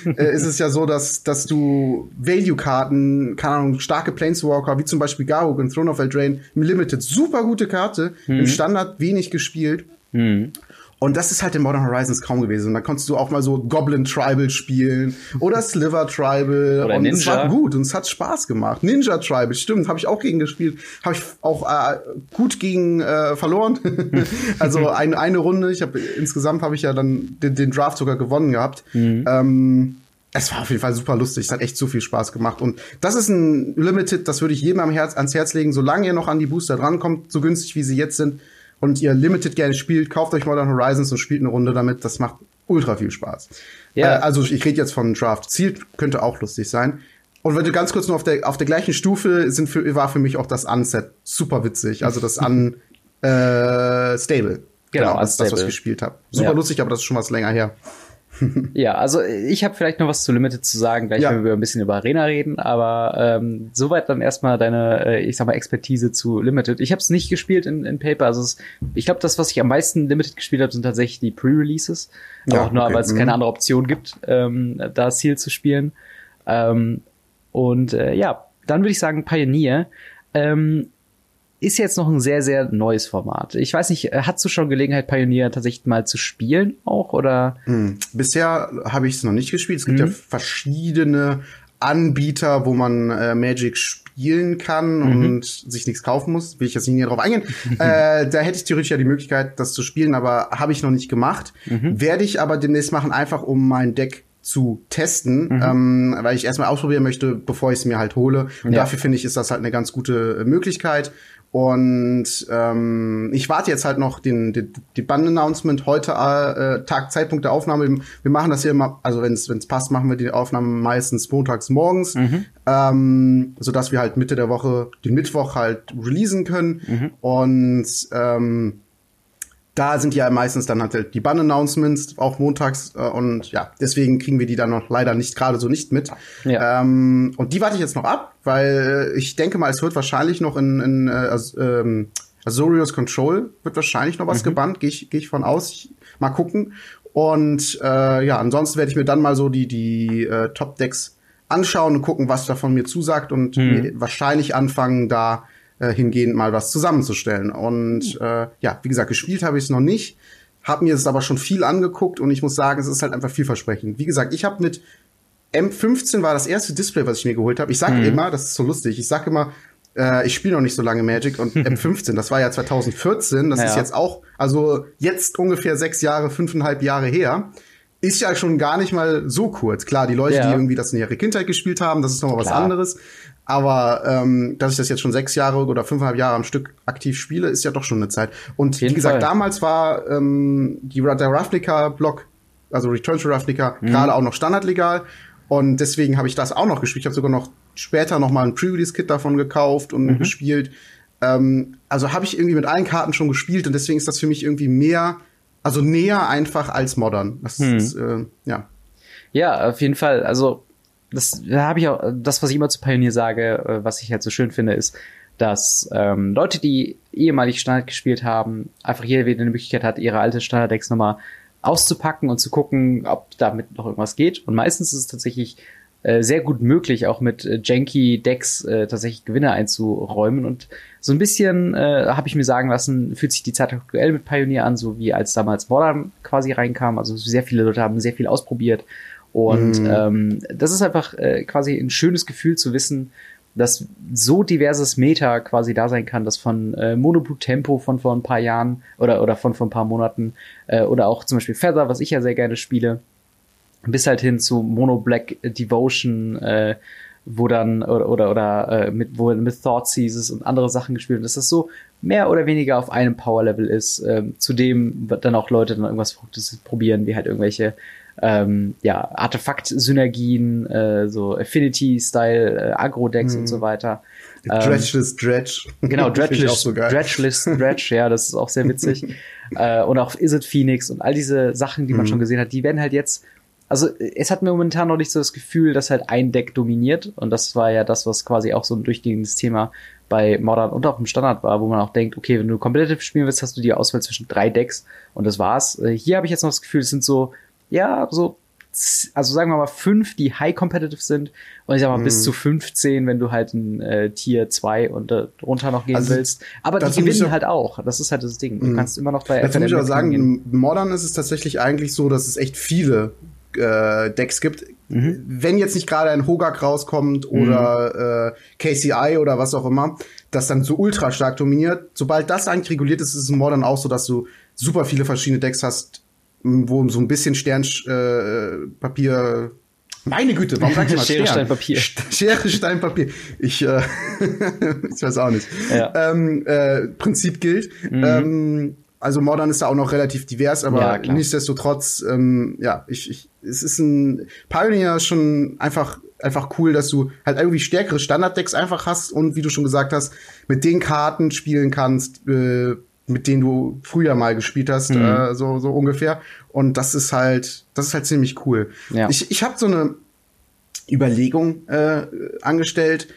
hm. äh, ist es ja so, dass, dass du Value-Karten, keine Ahnung, starke Planeswalker, wie zum Beispiel Garuk in Throne of Eldraine, im Limited, super gute Karte, hm. im Standard wenig gespielt. Hm. Und das ist halt in Modern Horizons kaum gewesen. Und da konntest du auch mal so Goblin Tribal spielen oder Sliver Tribal. Oder und Ninja. es war gut und es hat Spaß gemacht. Ninja Tribal, stimmt, habe ich auch gegen gespielt. Habe ich auch äh, gut gegen äh, verloren. also ein, eine Runde. Ich habe insgesamt habe ich ja dann den, den, Draft sogar gewonnen gehabt. Mhm. Ähm, es war auf jeden Fall super lustig. Es hat echt so viel Spaß gemacht. Und das ist ein Limited, das würde ich jedem am Herz, ans Herz legen, solange ihr noch an die Booster drankommt, so günstig wie sie jetzt sind und ihr Limited gerne spielt, kauft euch Modern Horizons und spielt eine Runde damit. Das macht ultra viel Spaß. Ja. Äh, also ich rede jetzt von Draft. Ziel könnte auch lustig sein. Und wenn du ganz kurz nur auf der, auf der gleichen Stufe sind für, war für mich auch das Unset super witzig. Also das Un äh, Stable. Genau, genau das, das, was ich gespielt habe. Super ja. lustig, aber das ist schon was länger her. ja, also ich habe vielleicht noch was zu Limited zu sagen, gleich ja. wenn wir ein bisschen über Arena reden, aber ähm, soweit dann erstmal deine, äh, ich sag mal, Expertise zu Limited. Ich habe es nicht gespielt in, in Paper, also es, ich glaube, das, was ich am meisten Limited gespielt habe, sind tatsächlich die Pre-Releases. Ja, auch nur, okay. weil es mhm. keine andere Option gibt, ähm, da Ziel zu spielen. Ähm, und äh, ja, dann würde ich sagen Pioneer. Ähm, ist jetzt noch ein sehr, sehr neues Format. Ich weiß nicht, äh, hast du schon Gelegenheit, Pioneer tatsächlich mal zu spielen auch oder? Hm. Bisher habe ich es noch nicht gespielt. Es gibt hm. ja verschiedene Anbieter, wo man äh, Magic spielen kann mhm. und sich nichts kaufen muss. Will ich jetzt nicht näher drauf eingehen. äh, da hätte ich theoretisch ja die Möglichkeit, das zu spielen, aber habe ich noch nicht gemacht. Mhm. Werde ich aber demnächst machen, einfach um mein Deck zu testen, mhm. ähm, weil ich erstmal ausprobieren möchte, bevor ich es mir halt hole. Und ja. dafür finde ich, ist das halt eine ganz gute Möglichkeit. Und ähm, ich warte jetzt halt noch den, den die Band-Announcement heute äh, Tag Zeitpunkt der Aufnahme. Wir machen das hier immer, also wenn es passt, machen wir die Aufnahme meistens montags morgens, mhm. ähm, so dass wir halt Mitte der Woche den Mittwoch halt releasen können. Mhm. Und ähm, da sind ja meistens dann halt die Bann-Announcements auch montags äh, und ja, deswegen kriegen wir die dann noch leider nicht gerade so nicht mit. Ja. Ähm, und die warte ich jetzt noch ab, weil ich denke mal, es wird wahrscheinlich noch in, in äh, ähm, Azorius Control wird wahrscheinlich noch was mhm. gebannt, gehe ich, geh ich von aus. Ich, mal gucken. Und äh, ja, ansonsten werde ich mir dann mal so die, die äh, Top-Decks anschauen und gucken, was davon mir zusagt und mhm. wahrscheinlich anfangen, da äh, hingehend mal was zusammenzustellen. Und äh, ja, wie gesagt, gespielt habe ich es noch nicht, habe mir es aber schon viel angeguckt und ich muss sagen, es ist halt einfach vielversprechend. Wie gesagt, ich habe mit M15 war das erste Display, was ich mir geholt habe. Ich sage mhm. immer, das ist so lustig, ich sage immer, äh, ich spiele noch nicht so lange Magic und M15, das war ja 2014, das ja. ist jetzt auch, also jetzt ungefähr sechs Jahre, fünfeinhalb Jahre her ist ja schon gar nicht mal so kurz. Klar, die Leute, ja. die irgendwie das in ihrer Kindheit gespielt haben, das ist noch mal was anderes. Aber ähm, dass ich das jetzt schon sechs Jahre oder fünfeinhalb Jahre am Stück aktiv spiele, ist ja doch schon eine Zeit. Und wie gesagt, Fall. damals war ähm, die, der Ravnica-Block, also Return to Ravnica, mhm. gerade auch noch standardlegal. Und deswegen habe ich das auch noch gespielt. Ich habe sogar noch später noch mal ein Pre-Release-Kit davon gekauft und mhm. gespielt. Ähm, also habe ich irgendwie mit allen Karten schon gespielt und deswegen ist das für mich irgendwie mehr, also näher einfach als modern. Das mhm. ist, äh, ja. Ja, auf jeden Fall. Also das da habe ich auch, das, was ich immer zu Pioneer sage, äh, was ich halt so schön finde, ist, dass ähm, Leute, die ehemalig Standard gespielt haben, einfach jeder wieder eine Möglichkeit hat, ihre alte Standard-Decks nochmal auszupacken und zu gucken, ob damit noch irgendwas geht. Und meistens ist es tatsächlich äh, sehr gut möglich, auch mit äh, janky Decks äh, tatsächlich Gewinne einzuräumen. Und so ein bisschen äh, habe ich mir sagen lassen, fühlt sich die Zeit aktuell mit Pioneer an, so wie als damals Modern quasi reinkam. Also sehr viele Leute haben sehr viel ausprobiert. Und mm. ähm, das ist einfach äh, quasi ein schönes Gefühl zu wissen, dass so diverses Meta quasi da sein kann, dass von äh, Monoblue Tempo von vor ein paar Jahren oder, oder von vor ein paar Monaten äh, oder auch zum Beispiel Feather, was ich ja sehr gerne spiele, bis halt hin zu Mono Black Devotion, äh, wo dann oder oder, oder äh, mit wo mit Thought Seizes und andere Sachen gespielt wird, dass das so mehr oder weniger auf einem Power Level ist, äh, zudem dann auch Leute dann irgendwas Verrücktes probieren, wie halt irgendwelche ähm, ja, Artefakt-Synergien, äh, so Affinity-Style, äh, Agro-Decks hm. und so mhm. weiter. Dredgeless Dredge. Genau, Dredgeless, so Dredgeless Dredge, ja, das ist auch sehr witzig. äh, und auch Is It Phoenix und all diese Sachen, die man hm. schon gesehen hat, die werden halt jetzt also es hat mir momentan noch nicht so das Gefühl, dass halt ein Deck dominiert und das war ja das, was quasi auch so ein durchgehendes Thema bei Modern und auch im Standard war, wo man auch denkt, okay, wenn du competitive spielen willst, hast du die Auswahl zwischen drei Decks und das war's. Äh, hier habe ich jetzt noch das Gefühl, es sind so ja, so, also sagen wir mal fünf, die high competitive sind und ich sag mal mhm. bis zu 15, wenn du halt ein äh, Tier 2 und äh, drunter noch gehen also, willst. Aber die gewinnen auch, halt auch. Das ist halt das Ding. Du mhm. kannst immer noch bei Dazu muss ich auch sagen, gehen. Modern ist es tatsächlich eigentlich so, dass es echt viele äh, Decks gibt. Mhm. Wenn jetzt nicht gerade ein Hogak rauskommt oder mhm. äh, KCI oder was auch immer, das dann so ultra stark dominiert. Sobald das eigentlich reguliert ist, ist es in Modern auch so, dass du super viele verschiedene Decks hast, wo so ein bisschen Sternpapier. Äh, meine Güte, warum sag ich mal Schere, Stern? Stein, Papier. Schere, Stein, Papier. Ich, äh, ich weiß auch nicht. Ja. Ähm, äh, Prinzip gilt. Mhm. Ähm, also Modern ist da auch noch relativ divers, aber ja, nichtsdestotrotz, ähm, ja, ich, ich, es ist ein Pioneer schon einfach einfach cool, dass du halt irgendwie stärkere Standarddecks einfach hast und wie du schon gesagt hast, mit den Karten spielen kannst, äh, mit denen du früher mal gespielt hast, mhm. äh, so, so ungefähr. Und das ist halt, das ist halt ziemlich cool. Ja. Ich, ich habe so eine Überlegung äh, angestellt,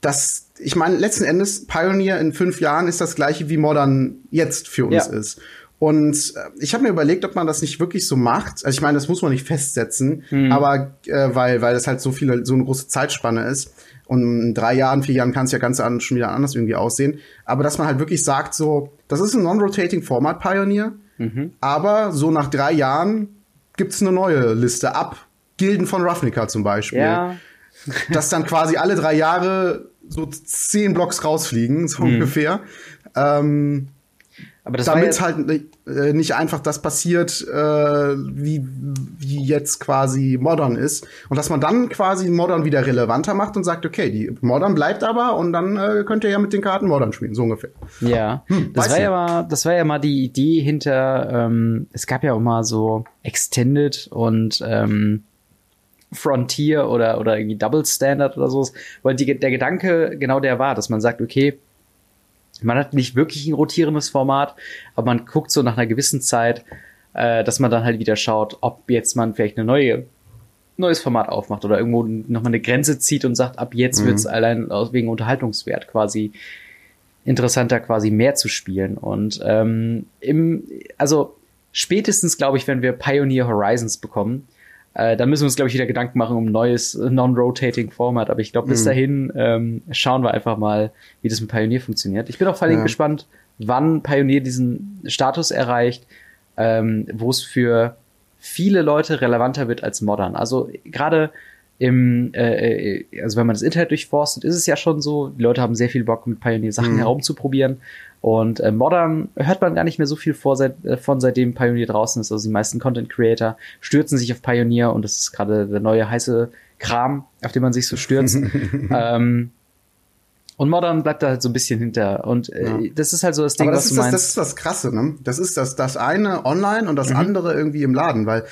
dass ich meine, letzten Endes Pioneer in fünf Jahren ist das gleiche wie Modern jetzt für uns ja. ist. Und äh, ich habe mir überlegt, ob man das nicht wirklich so macht. Also ich meine, das muss man nicht festsetzen, mhm. aber äh, weil weil das halt so viele so eine große Zeitspanne ist. Und in drei Jahren, vier Jahren kann es ja ganz anders, schon wieder anders irgendwie aussehen. Aber dass man halt wirklich sagt, so, das ist ein non-rotating Format Pioneer, mhm. aber so nach drei Jahren gibt's eine neue Liste ab. Gilden von Ravnica zum Beispiel. Ja. dass dann quasi alle drei Jahre so zehn Blocks rausfliegen, so mhm. ungefähr. Ähm, aber das Damit ja halt äh, nicht einfach das passiert, äh, wie, wie jetzt quasi Modern ist. Und dass man dann quasi Modern wieder relevanter macht und sagt, okay, die Modern bleibt aber und dann äh, könnt ihr ja mit den Karten Modern spielen, so ungefähr. Ja, hm, das war ja mal, das war ja mal die Idee hinter, ähm, es gab ja auch mal so Extended und ähm, Frontier oder, oder irgendwie Double Standard oder so, weil die, der Gedanke genau der war, dass man sagt, okay, man hat nicht wirklich ein rotierendes Format, aber man guckt so nach einer gewissen Zeit, äh, dass man dann halt wieder schaut, ob jetzt man vielleicht eine neue neues Format aufmacht oder irgendwo nochmal eine Grenze zieht und sagt, ab jetzt mhm. wird es allein wegen Unterhaltungswert quasi interessanter, quasi mehr zu spielen. Und ähm, im, also spätestens, glaube ich, wenn wir Pioneer Horizons bekommen, äh, da müssen wir uns, glaube ich, wieder Gedanken machen um ein neues äh, non-rotating Format. Aber ich glaube, bis mhm. dahin ähm, schauen wir einfach mal, wie das mit Pioneer funktioniert. Ich bin auch vor allem ja. gespannt, wann Pioneer diesen Status erreicht, ähm, wo es für viele Leute relevanter wird als Modern. Also gerade im, äh, äh, also wenn man das Internet durchforstet, ist es ja schon so, die Leute haben sehr viel Bock, mit Pioneer Sachen mhm. herumzuprobieren. Und äh, Modern hört man gar nicht mehr so viel vor, seit, äh, von seitdem Pioneer draußen ist. Also die meisten Content Creator stürzen sich auf Pioneer und das ist gerade der neue heiße Kram, auf den man sich so stürzt. ähm, und Modern bleibt da halt so ein bisschen hinter. Und äh, ja. das ist halt so das Ding, Aber das was ist du das, Das ist das Krasse, ne? Das ist das, das eine online und das mhm. andere irgendwie im Laden, weil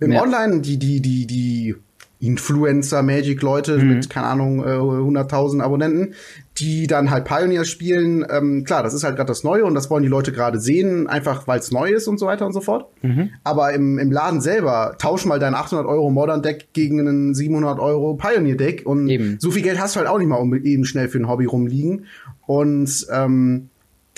im ja. Online die, die, die, die Influencer, Magic-Leute mhm. mit, keine Ahnung, äh, 100.000 Abonnenten, die dann halt Pioneer spielen. Ähm, klar, das ist halt gerade das Neue und das wollen die Leute gerade sehen, einfach weil es neu ist und so weiter und so fort. Mhm. Aber im, im Laden selber, tausch mal dein 800 Euro Modern Deck gegen einen 700 Euro Pioneer Deck und eben. so viel Geld hast du halt auch nicht mal um eben schnell für ein Hobby rumliegen. Und ähm,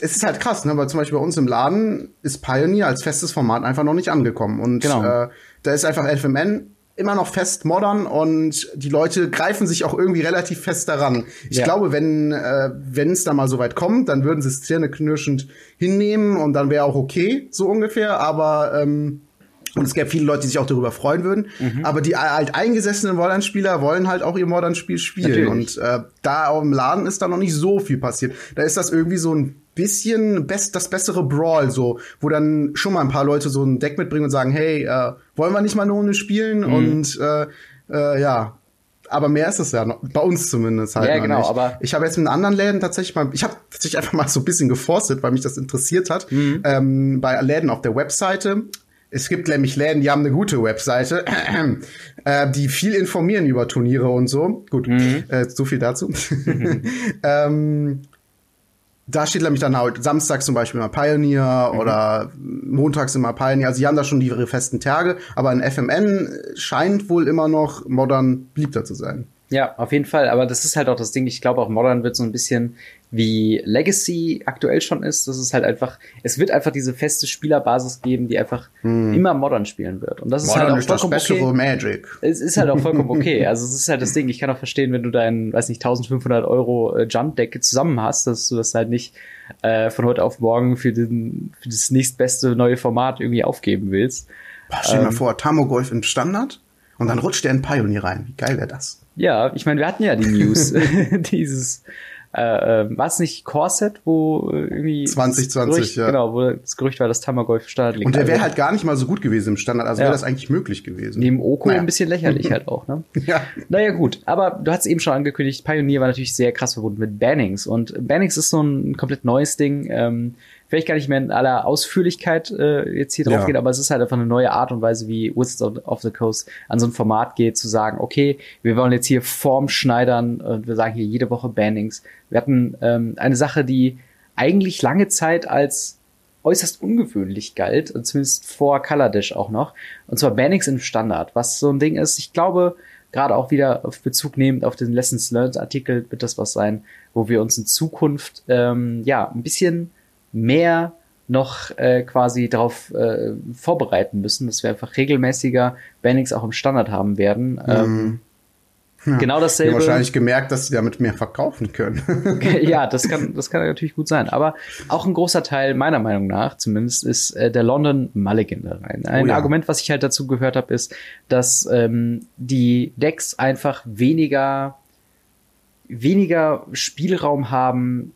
es ist halt krass, ne? weil zum Beispiel bei uns im Laden ist Pioneer als festes Format einfach noch nicht angekommen. Und genau. äh, da ist einfach FMN immer noch fest modern und die Leute greifen sich auch irgendwie relativ fest daran. Ich ja. glaube, wenn äh, wenn es da mal so weit kommt, dann würden sie es zähneknirschend hinnehmen und dann wäre auch okay, so ungefähr. Aber ähm, und es gäbe viele Leute, die sich auch darüber freuen würden. Mhm. Aber die halt eingesessenen Modern-Spieler wollen halt auch ihr Modern-Spiel spielen. Natürlich. Und äh, da im Laden ist da noch nicht so viel passiert. Da ist das irgendwie so ein bisschen best, das bessere Brawl, so, wo dann schon mal ein paar Leute so ein Deck mitbringen und sagen, hey, äh, wollen wir nicht mal eine Runde spielen? Mhm. Und äh, äh, ja, aber mehr ist es ja noch, bei uns zumindest halt. Ja, genau, nicht. aber. Ich habe jetzt mit anderen Läden tatsächlich mal, ich habe tatsächlich einfach mal so ein bisschen geforstet, weil mich das interessiert hat, mhm. ähm, bei Läden auf der Webseite. Es gibt nämlich Läden, die haben eine gute Webseite, äh, die viel informieren über Turniere und so. Gut, mhm. äh, so viel dazu. Mhm. ähm, da steht nämlich dann halt Samstag zum Beispiel mal Pioneer mhm. oder montags immer Pioneer. Also sie haben da schon ihre festen Tage, aber ein FMN scheint wohl immer noch modern beliebter zu sein. Ja, auf jeden Fall. Aber das ist halt auch das Ding. Ich glaube, auch Modern wird so ein bisschen wie Legacy aktuell schon ist. Das ist halt einfach, es wird einfach diese feste Spielerbasis geben, die einfach hm. immer Modern spielen wird. Und das ist Modern halt auch ist vollkommen das okay. Magic. Es ist halt auch vollkommen okay. Also es ist halt das Ding. Ich kann auch verstehen, wenn du dein, weiß nicht, 1500 Euro äh, Jump Deck zusammen hast, dass du das halt nicht äh, von heute auf morgen für den, für das nächstbeste neue Format irgendwie aufgeben willst. Boah, stell dir ähm, mal vor, Tamogolf im Standard und dann rutscht der in Pioneer rein. Wie geil wäre das? Ja, ich meine, wir hatten ja die News, dieses äh, äh, war es nicht Corset, wo äh, irgendwie 2020, Gerücht, ja. Genau, wo das Gerücht war, dass Tamagolf Standard liegt. Und der wäre halt gar nicht mal so gut gewesen im Standard, also ja. wäre das eigentlich möglich gewesen. Neben Oko naja. ein bisschen lächerlich halt auch, ne? ja. Naja, gut. Aber du hast eben schon angekündigt, Pioneer war natürlich sehr krass verbunden mit Bannings. Und Bannings ist so ein komplett neues Ding. Ähm, vielleicht gar nicht mehr in aller Ausführlichkeit äh, jetzt hier drauf ja. geht, aber es ist halt einfach eine neue Art und Weise, wie Wizards of the Coast an so ein Format geht, zu sagen, okay, wir wollen jetzt hier Form schneidern und wir sagen hier jede Woche Bannings. Wir hatten ähm, eine Sache, die eigentlich lange Zeit als äußerst ungewöhnlich galt, und zumindest vor Color Dash auch noch, und zwar Bannings im Standard, was so ein Ding ist, ich glaube, gerade auch wieder auf Bezug nehmend auf den Lessons Learned Artikel wird das was sein, wo wir uns in Zukunft ähm, ja ein bisschen mehr noch äh, quasi darauf äh, vorbereiten müssen, dass wir einfach regelmäßiger Bannings auch im Standard haben werden. Mhm. Ähm, ja, genau dasselbe. Haben wahrscheinlich gemerkt, dass sie damit mehr verkaufen können. ja, das kann, das kann natürlich gut sein. Aber auch ein großer Teil, meiner Meinung nach zumindest, ist äh, der London Mulligan da rein. Ein oh ja. Argument, was ich halt dazu gehört habe, ist, dass ähm, die Decks einfach weniger weniger Spielraum haben,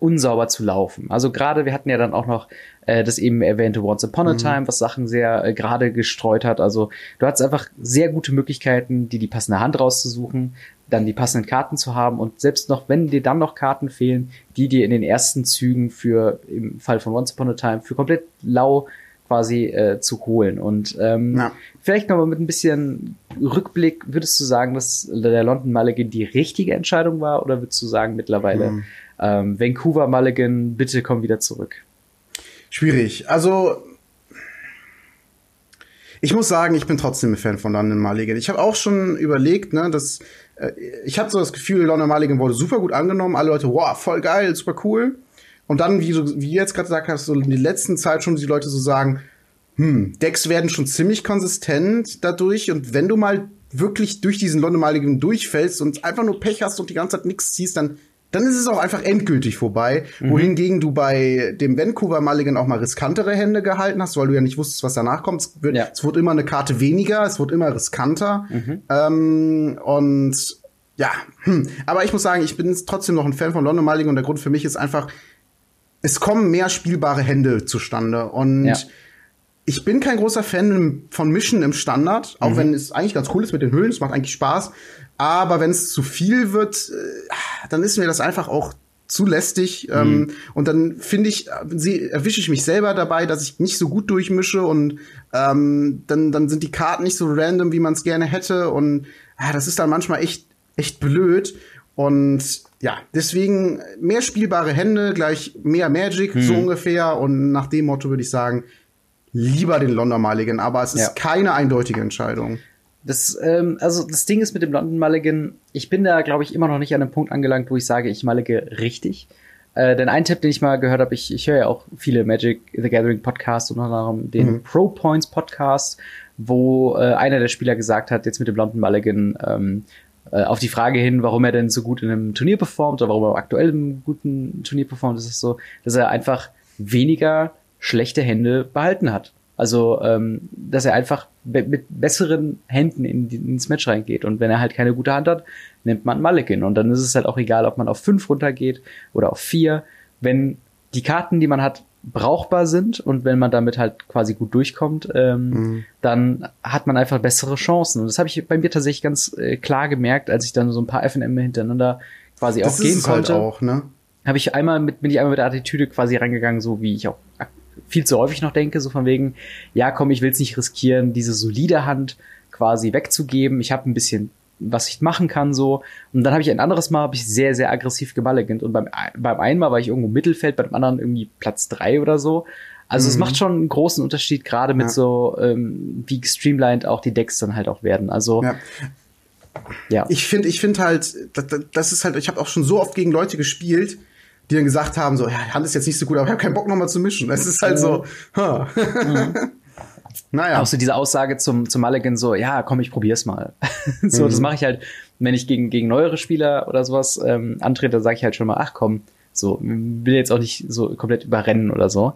unsauber zu laufen. Also gerade, wir hatten ja dann auch noch äh, das eben erwähnte Once Upon a mhm. Time, was Sachen sehr äh, gerade gestreut hat. Also du hattest einfach sehr gute Möglichkeiten, dir die passende Hand rauszusuchen, dann die passenden Karten zu haben und selbst noch, wenn dir dann noch Karten fehlen, die dir in den ersten Zügen für, im Fall von Once Upon a Time, für komplett lau quasi äh, zu holen. Und ähm, ja. vielleicht nochmal mit ein bisschen Rückblick, würdest du sagen, dass der London Mulligan die richtige Entscheidung war oder würdest du sagen mittlerweile, mhm ähm, Vancouver Mulligan, bitte komm wieder zurück. Schwierig. Also ich muss sagen, ich bin trotzdem ein Fan von London Mulligan. Ich habe auch schon überlegt, ne, dass äh, ich habe so das Gefühl, London Mulligan wurde super gut angenommen. Alle Leute, wow, voll geil, super cool. Und dann, wie du wie jetzt gerade gesagt hast, so in der letzten Zeit schon die Leute so sagen, hm, Decks werden schon ziemlich konsistent dadurch. Und wenn du mal wirklich durch diesen London Mulligan durchfällst und einfach nur Pech hast und die ganze Zeit nichts ziehst, dann dann ist es auch einfach endgültig vorbei. Mhm. Wohingegen du bei dem Vancouver Mulligan auch mal riskantere Hände gehalten hast, weil du ja nicht wusstest, was danach kommt. Es wird, ja. es wird immer eine Karte weniger, es wird immer riskanter. Mhm. Ähm, und ja, hm. aber ich muss sagen, ich bin trotzdem noch ein Fan von London Mulligan und der Grund für mich ist einfach, es kommen mehr spielbare Hände zustande. Und ja. ich bin kein großer Fan von Mischen im Standard, auch mhm. wenn es eigentlich ganz cool ist mit den Höhlen, es macht eigentlich Spaß. Aber wenn es zu viel wird, äh, dann ist mir das einfach auch zu lästig. Ähm, mhm. Und dann finde ich, erwische ich mich selber dabei, dass ich nicht so gut durchmische und ähm, dann, dann sind die Karten nicht so random, wie man es gerne hätte. Und ja, das ist dann manchmal echt, echt blöd. Und ja, deswegen mehr spielbare Hände, gleich mehr Magic, mhm. so ungefähr. Und nach dem Motto würde ich sagen, lieber den London Mulligan. Aber es ist ja. keine eindeutige Entscheidung. Das, ähm, also das Ding ist mit dem London Mulligan, ich bin da, glaube ich, immer noch nicht an einem Punkt angelangt, wo ich sage, ich mullige richtig. Äh, denn ein Tipp, den ich mal gehört habe, ich, ich höre ja auch viele Magic the Gathering Podcasts, unter anderem den mhm. Pro Points Podcast, wo äh, einer der Spieler gesagt hat, jetzt mit dem London Mulligan, ähm, äh, auf die Frage hin, warum er denn so gut in einem Turnier performt oder warum er aktuell im guten Turnier performt, ist es so, dass er einfach weniger schlechte Hände behalten hat. Also, ähm, dass er einfach be mit besseren Händen in, ins Match reingeht. Und wenn er halt keine gute Hand hat, nimmt man Mulligan. Und dann ist es halt auch egal, ob man auf fünf runtergeht oder auf vier. Wenn die Karten, die man hat, brauchbar sind und wenn man damit halt quasi gut durchkommt, ähm, mhm. dann hat man einfach bessere Chancen. Und das habe ich bei mir tatsächlich ganz äh, klar gemerkt, als ich dann so ein paar FNM hintereinander quasi das auch gehen halt konnte. Halt auch, ne? Habe ich einmal mit, bin ich einmal mit der Attitüde quasi reingegangen, so wie ich auch viel zu häufig noch denke, so von wegen, ja komm, ich will es nicht riskieren, diese solide Hand quasi wegzugeben. Ich habe ein bisschen was ich machen kann so und dann habe ich ein anderes Mal habe ich sehr sehr aggressiv gemalligant und beim beim einen Mal war ich irgendwo Mittelfeld, beim anderen irgendwie Platz drei oder so. Also mhm. es macht schon einen großen Unterschied gerade mit ja. so ähm, wie streamlined auch die Decks dann halt auch werden. Also ja. ja. Ich finde ich finde halt das, das ist halt ich habe auch schon so oft gegen Leute gespielt, die dann gesagt haben, so, ja, Hand ist jetzt nicht so gut, aber ich habe keinen Bock nochmal zu mischen. Es ist halt so, huh. mhm. Naja. Auch so diese Aussage zum, zum Mulligan so, ja, komm, ich probier's mal. so, mhm. das mache ich halt, wenn ich gegen, gegen neuere Spieler oder sowas ähm, antrete, sage ich halt schon mal, ach komm, so, will jetzt auch nicht so komplett überrennen oder so.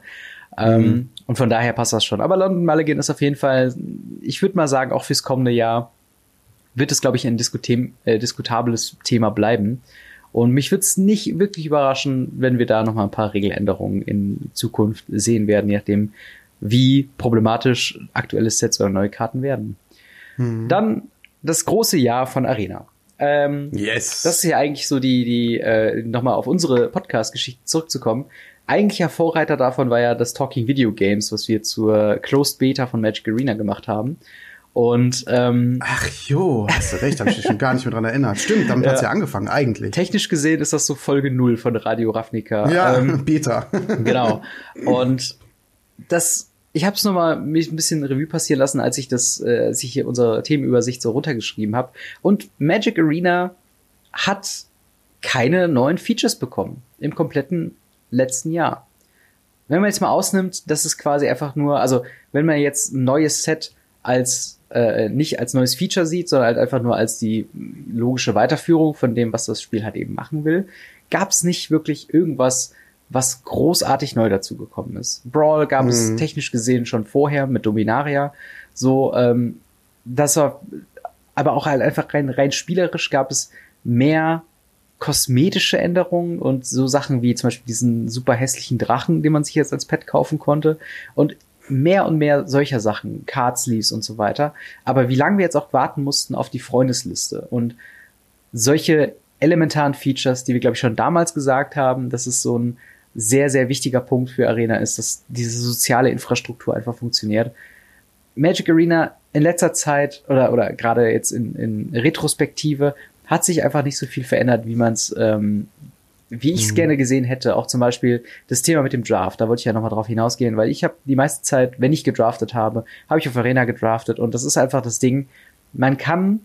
Ähm, mhm. und von daher passt das schon. Aber London Mulligan ist auf jeden Fall, ich würde mal sagen, auch fürs kommende Jahr wird es, glaube ich, ein äh, diskutables Thema bleiben. Und mich würde es nicht wirklich überraschen, wenn wir da noch mal ein paar Regeländerungen in Zukunft sehen werden, je nachdem, wie problematisch aktuelle Sets oder neue Karten werden. Mhm. Dann das große Jahr von Arena. Ähm, yes. Das ist ja eigentlich so die, die äh, nochmal auf unsere Podcast-Geschichte zurückzukommen. Eigentlicher Vorreiter davon war ja das Talking Video Games, was wir zur Closed Beta von Magic Arena gemacht haben. Und ähm, ach jo, hast du recht, habe ich mich schon gar nicht mehr dran erinnert. Stimmt, damit ja. hat's ja angefangen eigentlich. Technisch gesehen ist das so Folge null von Radio Ravnica. Ja, ähm, Beta. genau. Und das, ich habe es nochmal mich ein bisschen Revue passieren lassen, als ich das, äh, als ich hier unsere Themenübersicht so runtergeschrieben habe. Und Magic Arena hat keine neuen Features bekommen im kompletten letzten Jahr. Wenn man jetzt mal ausnimmt, dass es quasi einfach nur, also wenn man jetzt ein neues Set als äh, nicht als neues Feature sieht, sondern halt einfach nur als die logische Weiterführung von dem, was das Spiel halt eben machen will, gab es nicht wirklich irgendwas, was großartig neu dazu gekommen ist. Brawl gab mhm. es technisch gesehen schon vorher mit Dominaria. So, ähm, das war, aber auch halt einfach rein, rein spielerisch gab es mehr kosmetische Änderungen und so Sachen wie zum Beispiel diesen super hässlichen Drachen, den man sich jetzt als Pet kaufen konnte. Und mehr und mehr solcher Sachen, Card Sleeves und so weiter. Aber wie lange wir jetzt auch warten mussten auf die Freundesliste und solche elementaren Features, die wir glaube ich schon damals gesagt haben, dass es so ein sehr, sehr wichtiger Punkt für Arena ist, dass diese soziale Infrastruktur einfach funktioniert. Magic Arena in letzter Zeit oder, oder gerade jetzt in, in Retrospektive hat sich einfach nicht so viel verändert, wie man es ähm, wie ich es mhm. gerne gesehen hätte. Auch zum Beispiel das Thema mit dem Draft. Da wollte ich ja nochmal drauf hinausgehen, weil ich habe die meiste Zeit, wenn ich gedraftet habe, habe ich auf Arena gedraftet und das ist einfach das Ding. Man kann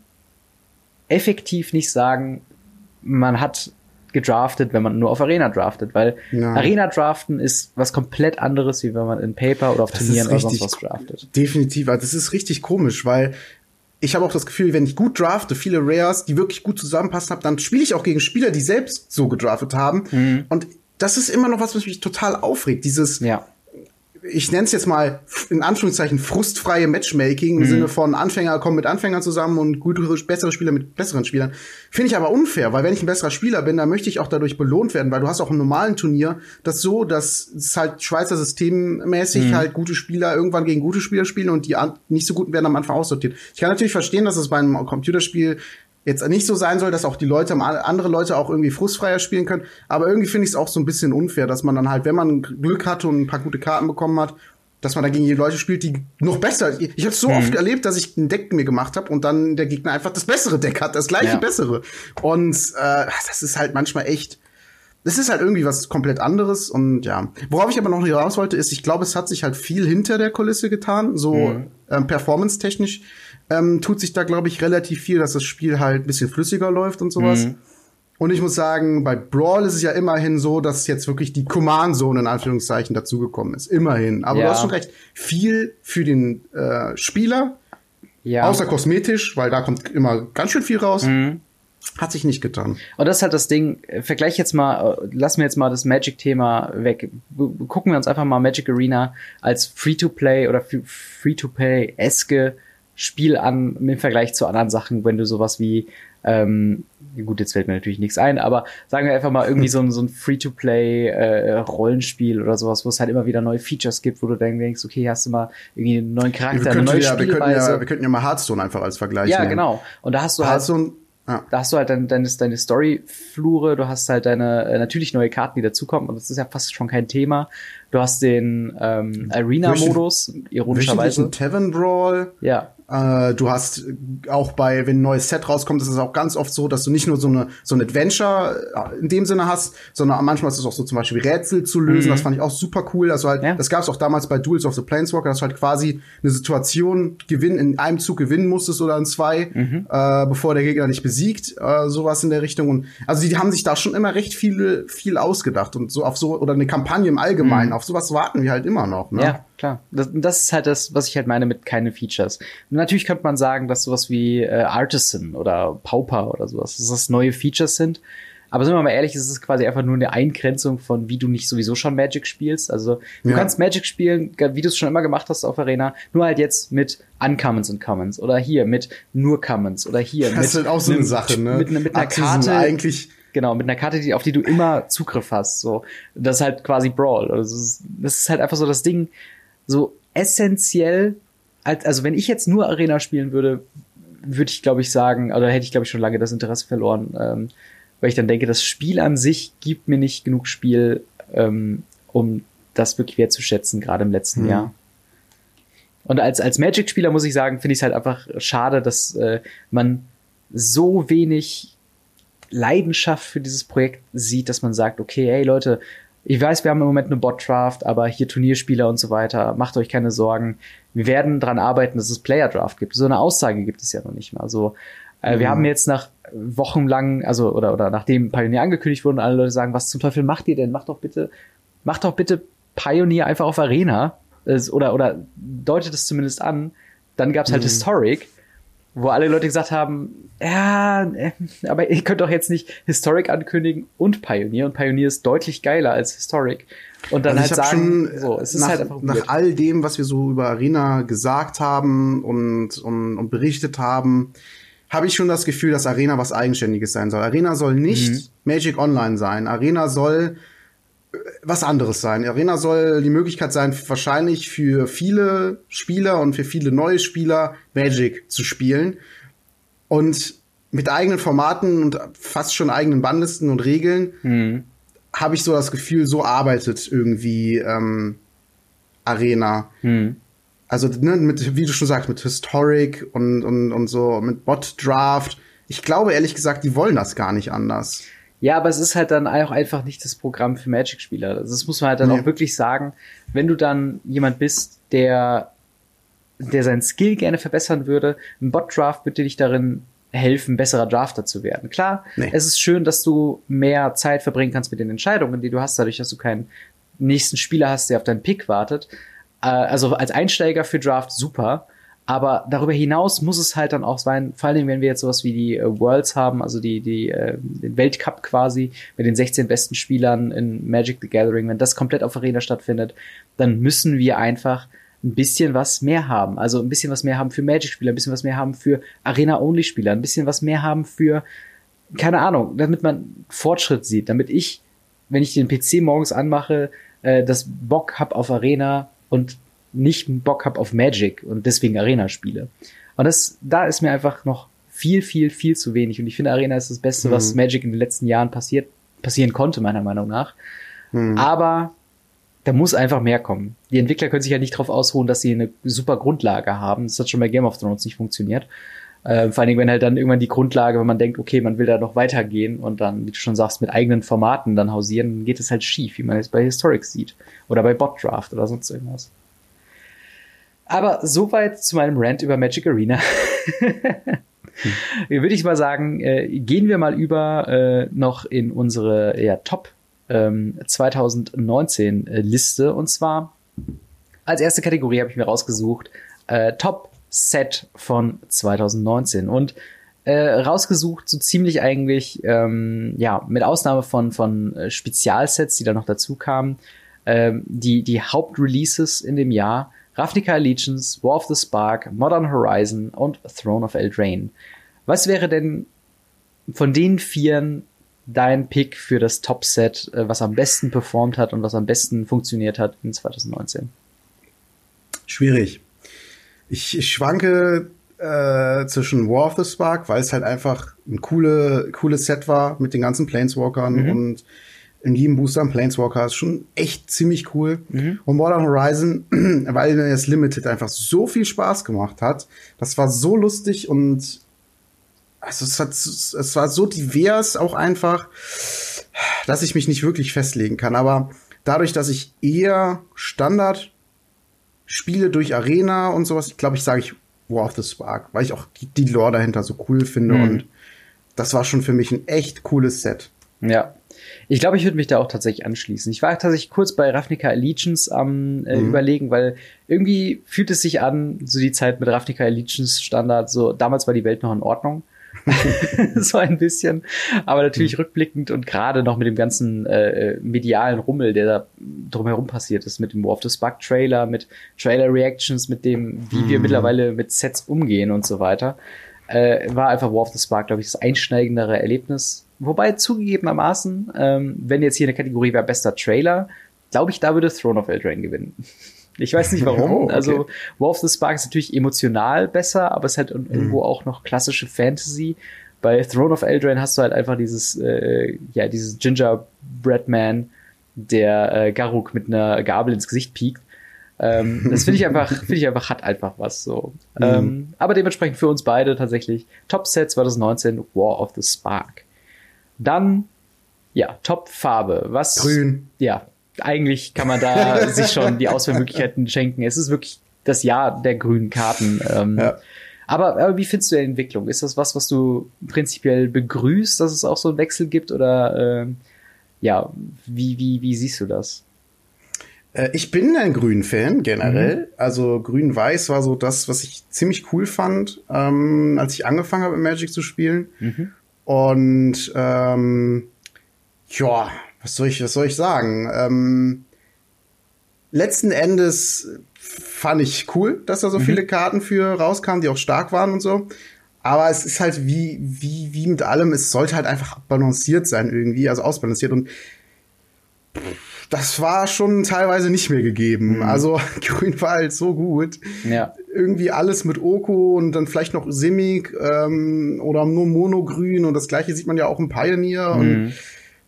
effektiv nicht sagen, man hat gedraftet, wenn man nur auf Arena draftet, weil Nein. Arena draften ist was komplett anderes, wie wenn man in Paper oder auf das Turnieren oder sonst was draftet. Definitiv, also das ist richtig komisch, weil ich habe auch das Gefühl, wenn ich gut drafte, viele Rares, die wirklich gut zusammenpassen habe, dann spiele ich auch gegen Spieler, die selbst so gedraftet haben. Mhm. Und das ist immer noch was, was mich total aufregt. Dieses, ja ich nenne es jetzt mal in Anführungszeichen frustfreie Matchmaking im mhm. Sinne von Anfänger kommen mit Anfängern zusammen und gute, bessere Spieler mit besseren Spielern. Finde ich aber unfair, weil wenn ich ein besserer Spieler bin, dann möchte ich auch dadurch belohnt werden, weil du hast auch im normalen Turnier das so, dass es halt Schweizer systemmäßig mhm. halt gute Spieler irgendwann gegen gute Spieler spielen und die nicht so guten werden am Anfang aussortiert. Ich kann natürlich verstehen, dass es bei einem Computerspiel jetzt nicht so sein soll, dass auch die Leute, andere Leute auch irgendwie frustfreier spielen können. Aber irgendwie finde ich es auch so ein bisschen unfair, dass man dann halt, wenn man Glück hatte und ein paar gute Karten bekommen hat, dass man dann gegen die Leute spielt, die noch besser. Ich habe so mhm. oft erlebt, dass ich ein Deck mir gemacht habe und dann der Gegner einfach das bessere Deck hat, das gleiche ja. bessere. Und äh, das ist halt manchmal echt. Das ist halt irgendwie was komplett anderes und ja. Worauf ich aber noch raus wollte, ist, ich glaube, es hat sich halt viel hinter der Kulisse getan, so mhm. ähm, performance-technisch ähm, tut sich da, glaube ich, relativ viel, dass das Spiel halt ein bisschen flüssiger läuft und sowas. Mhm. Und ich muss sagen, bei Brawl ist es ja immerhin so, dass jetzt wirklich die Command-Zone in Anführungszeichen dazugekommen ist. Immerhin. Aber ja. du hast schon recht, viel für den äh, Spieler. Ja. Außer kosmetisch, weil da kommt immer ganz schön viel raus. Mhm. Hat sich nicht getan. Und das ist halt das Ding. Vergleich jetzt mal, lassen wir jetzt mal das Magic-Thema weg. Gucken wir uns einfach mal Magic Arena als Free-to-Play oder Free-to-Play-eske Spiel an im Vergleich zu anderen Sachen, wenn du sowas wie ähm, gut, jetzt fällt mir natürlich nichts ein, aber sagen wir einfach mal irgendwie so ein, so ein Free-to-Play-Rollenspiel äh, oder sowas, wo es halt immer wieder neue Features gibt, wo du dann denkst, okay, hast du mal irgendwie einen neuen Charakter, eine neue ja, wir könnten ja, wir könnten ja mal Hearthstone einfach als Vergleich Ja, nehmen. genau. Und da hast du halt Hearthstone halt ja. Da hast du halt deine, deine, deine Story-Flure, du hast halt deine äh, natürlich neue Karten, die dazukommen, und das ist ja fast schon kein Thema. Du hast den ähm, Arena-Modus, ironischerweise. Tavern Brawl. Ja. Äh, du hast auch bei, wenn ein neues Set rauskommt, ist es auch ganz oft so, dass du nicht nur so eine so ein Adventure äh, in dem Sinne hast, sondern manchmal ist es auch so zum Beispiel Rätsel zu lösen. Mhm. Das fand ich auch super cool. Also halt, ja. das gab es auch damals bei Duels of the Planeswalker, dass du halt quasi eine Situation gewinnen, in einem Zug gewinnen musstest oder in zwei, mhm. äh, bevor der Gegner dich besiegt. Äh, sowas in der Richtung. Und also die, die haben sich da schon immer recht viel, viel ausgedacht und so auf so, oder eine Kampagne im Allgemeinen, mhm. auf sowas warten wir halt immer noch. Ne? Ja klar. Das, das ist halt das, was ich halt meine mit keine Features. Natürlich könnte man sagen, dass sowas wie äh, Artisan oder Pauper oder sowas, dass das neue Features sind. Aber sind wir mal ehrlich, es ist quasi einfach nur eine Eingrenzung von, wie du nicht sowieso schon Magic spielst. Also du ja. kannst Magic spielen, wie du es schon immer gemacht hast auf Arena, nur halt jetzt mit Uncommons und Commons oder hier mit nur Commons oder hier das mit, ist halt auch so eine Sache, ne? Mit, mit, mit einer Karte eigentlich genau, mit einer Karte, die, auf die du immer Zugriff hast. So, das ist halt quasi Brawl. Also, das ist halt einfach so das Ding so essentiell, also wenn ich jetzt nur Arena spielen würde, würde ich, glaube ich, sagen, oder hätte ich, glaube ich, schon lange das Interesse verloren, ähm, weil ich dann denke, das Spiel an sich gibt mir nicht genug Spiel, ähm, um das wirklich wertzuschätzen, gerade im letzten mhm. Jahr. Und als, als Magic-Spieler muss ich sagen, finde ich es halt einfach schade, dass äh, man so wenig Leidenschaft für dieses Projekt sieht, dass man sagt, okay, hey Leute, ich weiß, wir haben im Moment eine Bot-Draft, aber hier Turnierspieler und so weiter, macht euch keine Sorgen. Wir werden dran arbeiten, dass es Player-Draft gibt. So eine Aussage gibt es ja noch nicht mal. So, äh, mhm. wir haben jetzt nach wochenlang, also oder oder nachdem Pioneer angekündigt wurde, alle Leute sagen, was zum Teufel macht ihr denn? Macht doch bitte, macht doch bitte Pioneer einfach auf Arena oder oder deutet es zumindest an. Dann gab's halt mhm. Historic wo alle Leute gesagt haben, ja, äh, aber ihr könnt doch jetzt nicht Historic ankündigen und Pioneer und Pioneer ist deutlich geiler als Historic. Und dann also halt sagen, schon, so, es ist nach, halt einfach nach all dem, was wir so über Arena gesagt haben und, und, und berichtet haben, habe ich schon das Gefühl, dass Arena was Eigenständiges sein soll. Arena soll nicht mhm. Magic Online sein. Arena soll was anderes sein. Arena soll die Möglichkeit sein, wahrscheinlich für viele Spieler und für viele neue Spieler Magic zu spielen. Und mit eigenen Formaten und fast schon eigenen Bandlisten und Regeln mhm. habe ich so das Gefühl, so arbeitet irgendwie ähm, Arena. Mhm. Also ne, mit, wie du schon sagst, mit Historic und, und, und so, mit Bot Draft. Ich glaube ehrlich gesagt, die wollen das gar nicht anders. Ja, aber es ist halt dann auch einfach nicht das Programm für Magic-Spieler. Also das muss man halt dann nee. auch wirklich sagen. Wenn du dann jemand bist, der, der seinen Skill gerne verbessern würde, ein Bot-Draft würde dich darin helfen, besserer Drafter zu werden. Klar, nee. es ist schön, dass du mehr Zeit verbringen kannst mit den Entscheidungen, die du hast, dadurch, dass du keinen nächsten Spieler hast, der auf deinen Pick wartet. Äh, also als Einsteiger für Draft super. Aber darüber hinaus muss es halt dann auch sein, vor allem wenn wir jetzt sowas wie die äh, Worlds haben, also die, die, äh, den Weltcup quasi mit den 16 besten Spielern in Magic the Gathering, wenn das komplett auf Arena stattfindet, dann müssen wir einfach ein bisschen was mehr haben. Also ein bisschen was mehr haben für Magic-Spieler, ein bisschen was mehr haben für Arena-Only-Spieler, ein bisschen was mehr haben für, keine Ahnung, damit man Fortschritt sieht, damit ich, wenn ich den PC morgens anmache, äh, das Bock hab auf Arena und nicht Bock habe auf Magic und deswegen Arena spiele. Und das, da ist mir einfach noch viel, viel, viel zu wenig. Und ich finde, Arena ist das Beste, mhm. was Magic in den letzten Jahren passiert, passieren konnte, meiner Meinung nach. Mhm. Aber da muss einfach mehr kommen. Die Entwickler können sich ja nicht darauf ausruhen, dass sie eine super Grundlage haben. Das hat schon bei Game of Thrones nicht funktioniert. Äh, vor allen Dingen, wenn halt dann irgendwann die Grundlage, wenn man denkt, okay, man will da noch weitergehen und dann, wie du schon sagst, mit eigenen Formaten dann hausieren, geht es halt schief, wie man es bei Historic sieht. Oder bei Bot Draft oder sonst irgendwas. Aber soweit zu meinem Rant über Magic Arena. Würde ich mal sagen, äh, gehen wir mal über äh, noch in unsere ja, Top ähm, 2019 äh, Liste. Und zwar als erste Kategorie habe ich mir rausgesucht äh, Top Set von 2019 und äh, rausgesucht so ziemlich eigentlich ähm, ja mit Ausnahme von von äh, Spezialsets, die da noch dazu kamen, ähm, die die Hauptreleases in dem Jahr Ravnica Allegiance, War of the Spark, Modern Horizon und Throne of Eldraine. Was wäre denn von den vieren dein Pick für das Top-Set, äh, was am besten performt hat und was am besten funktioniert hat in 2019? Schwierig. Ich, ich schwanke äh, zwischen War of the Spark, weil es halt einfach ein coole, cooles Set war mit den ganzen Planeswalkern mhm. und in jedem Booster am Planeswalker ist schon echt ziemlich cool. Mhm. Und Modern Horizon, weil das Limited einfach so viel Spaß gemacht hat. Das war so lustig und also es, hat, es war so divers auch einfach, dass ich mich nicht wirklich festlegen kann. Aber dadurch, dass ich eher Standard spiele durch Arena und sowas, ich glaube, ich sage ich War of the Spark, weil ich auch die, die Lore dahinter so cool finde mhm. und das war schon für mich ein echt cooles Set. Ja, ich glaube, ich würde mich da auch tatsächlich anschließen. Ich war tatsächlich kurz bei Ravnica Allegiance am äh, mhm. überlegen, weil irgendwie fühlt es sich an, so die Zeit mit Ravnica Allegiance Standard, so damals war die Welt noch in Ordnung. so ein bisschen. Aber natürlich mhm. rückblickend und gerade noch mit dem ganzen äh, medialen Rummel, der da drumherum passiert ist, mit dem War of the Spark Trailer, mit Trailer Reactions, mit dem, wie mhm. wir mittlerweile mit Sets umgehen und so weiter, äh, war einfach War of the Spark, glaube ich, das einschneigendere Erlebnis. Wobei zugegebenermaßen, ähm, wenn jetzt hier eine Kategorie wäre bester Trailer, glaube ich, da würde Throne of Eldraine gewinnen. Ich weiß nicht warum. Oh, okay. Also War of the Spark ist natürlich emotional besser, aber es halt mhm. irgendwo auch noch klassische Fantasy. Bei Throne of Eldraine hast du halt einfach dieses, äh, ja, dieses Gingerbread Man, der äh, Garuk mit einer Gabel ins Gesicht piekt. Ähm, das finde ich einfach, finde ich einfach, hat einfach was so. Mhm. Ähm, aber dementsprechend für uns beide tatsächlich Top Set 2019 War of the Spark. Dann, ja, Top Farbe. Was? Grün. Ja, eigentlich kann man da sich schon die Auswahlmöglichkeiten schenken. Es ist wirklich das Jahr der grünen Karten. Ähm, ja. aber, aber wie findest du die Entwicklung? Ist das was, was du prinzipiell begrüßt, dass es auch so einen Wechsel gibt? Oder äh, ja, wie, wie, wie siehst du das? Äh, ich bin ein Grün-Fan generell. Mhm. Also Grün-Weiß war so das, was ich ziemlich cool fand, ähm, als ich angefangen habe, Magic zu spielen. Mhm. Und ähm, ja, was soll ich, was soll ich sagen? Ähm, letzten Endes fand ich cool, dass da so mhm. viele Karten für rauskamen, die auch stark waren und so. Aber es ist halt wie, wie, wie mit allem, es sollte halt einfach balanciert sein irgendwie, also ausbalanciert und das war schon teilweise nicht mehr gegeben. Mhm. Also Grün war halt so gut. Ja. Irgendwie alles mit Oko und dann vielleicht noch Simic ähm, oder nur Monogrün und das gleiche sieht man ja auch im Pioneer. Mhm. Und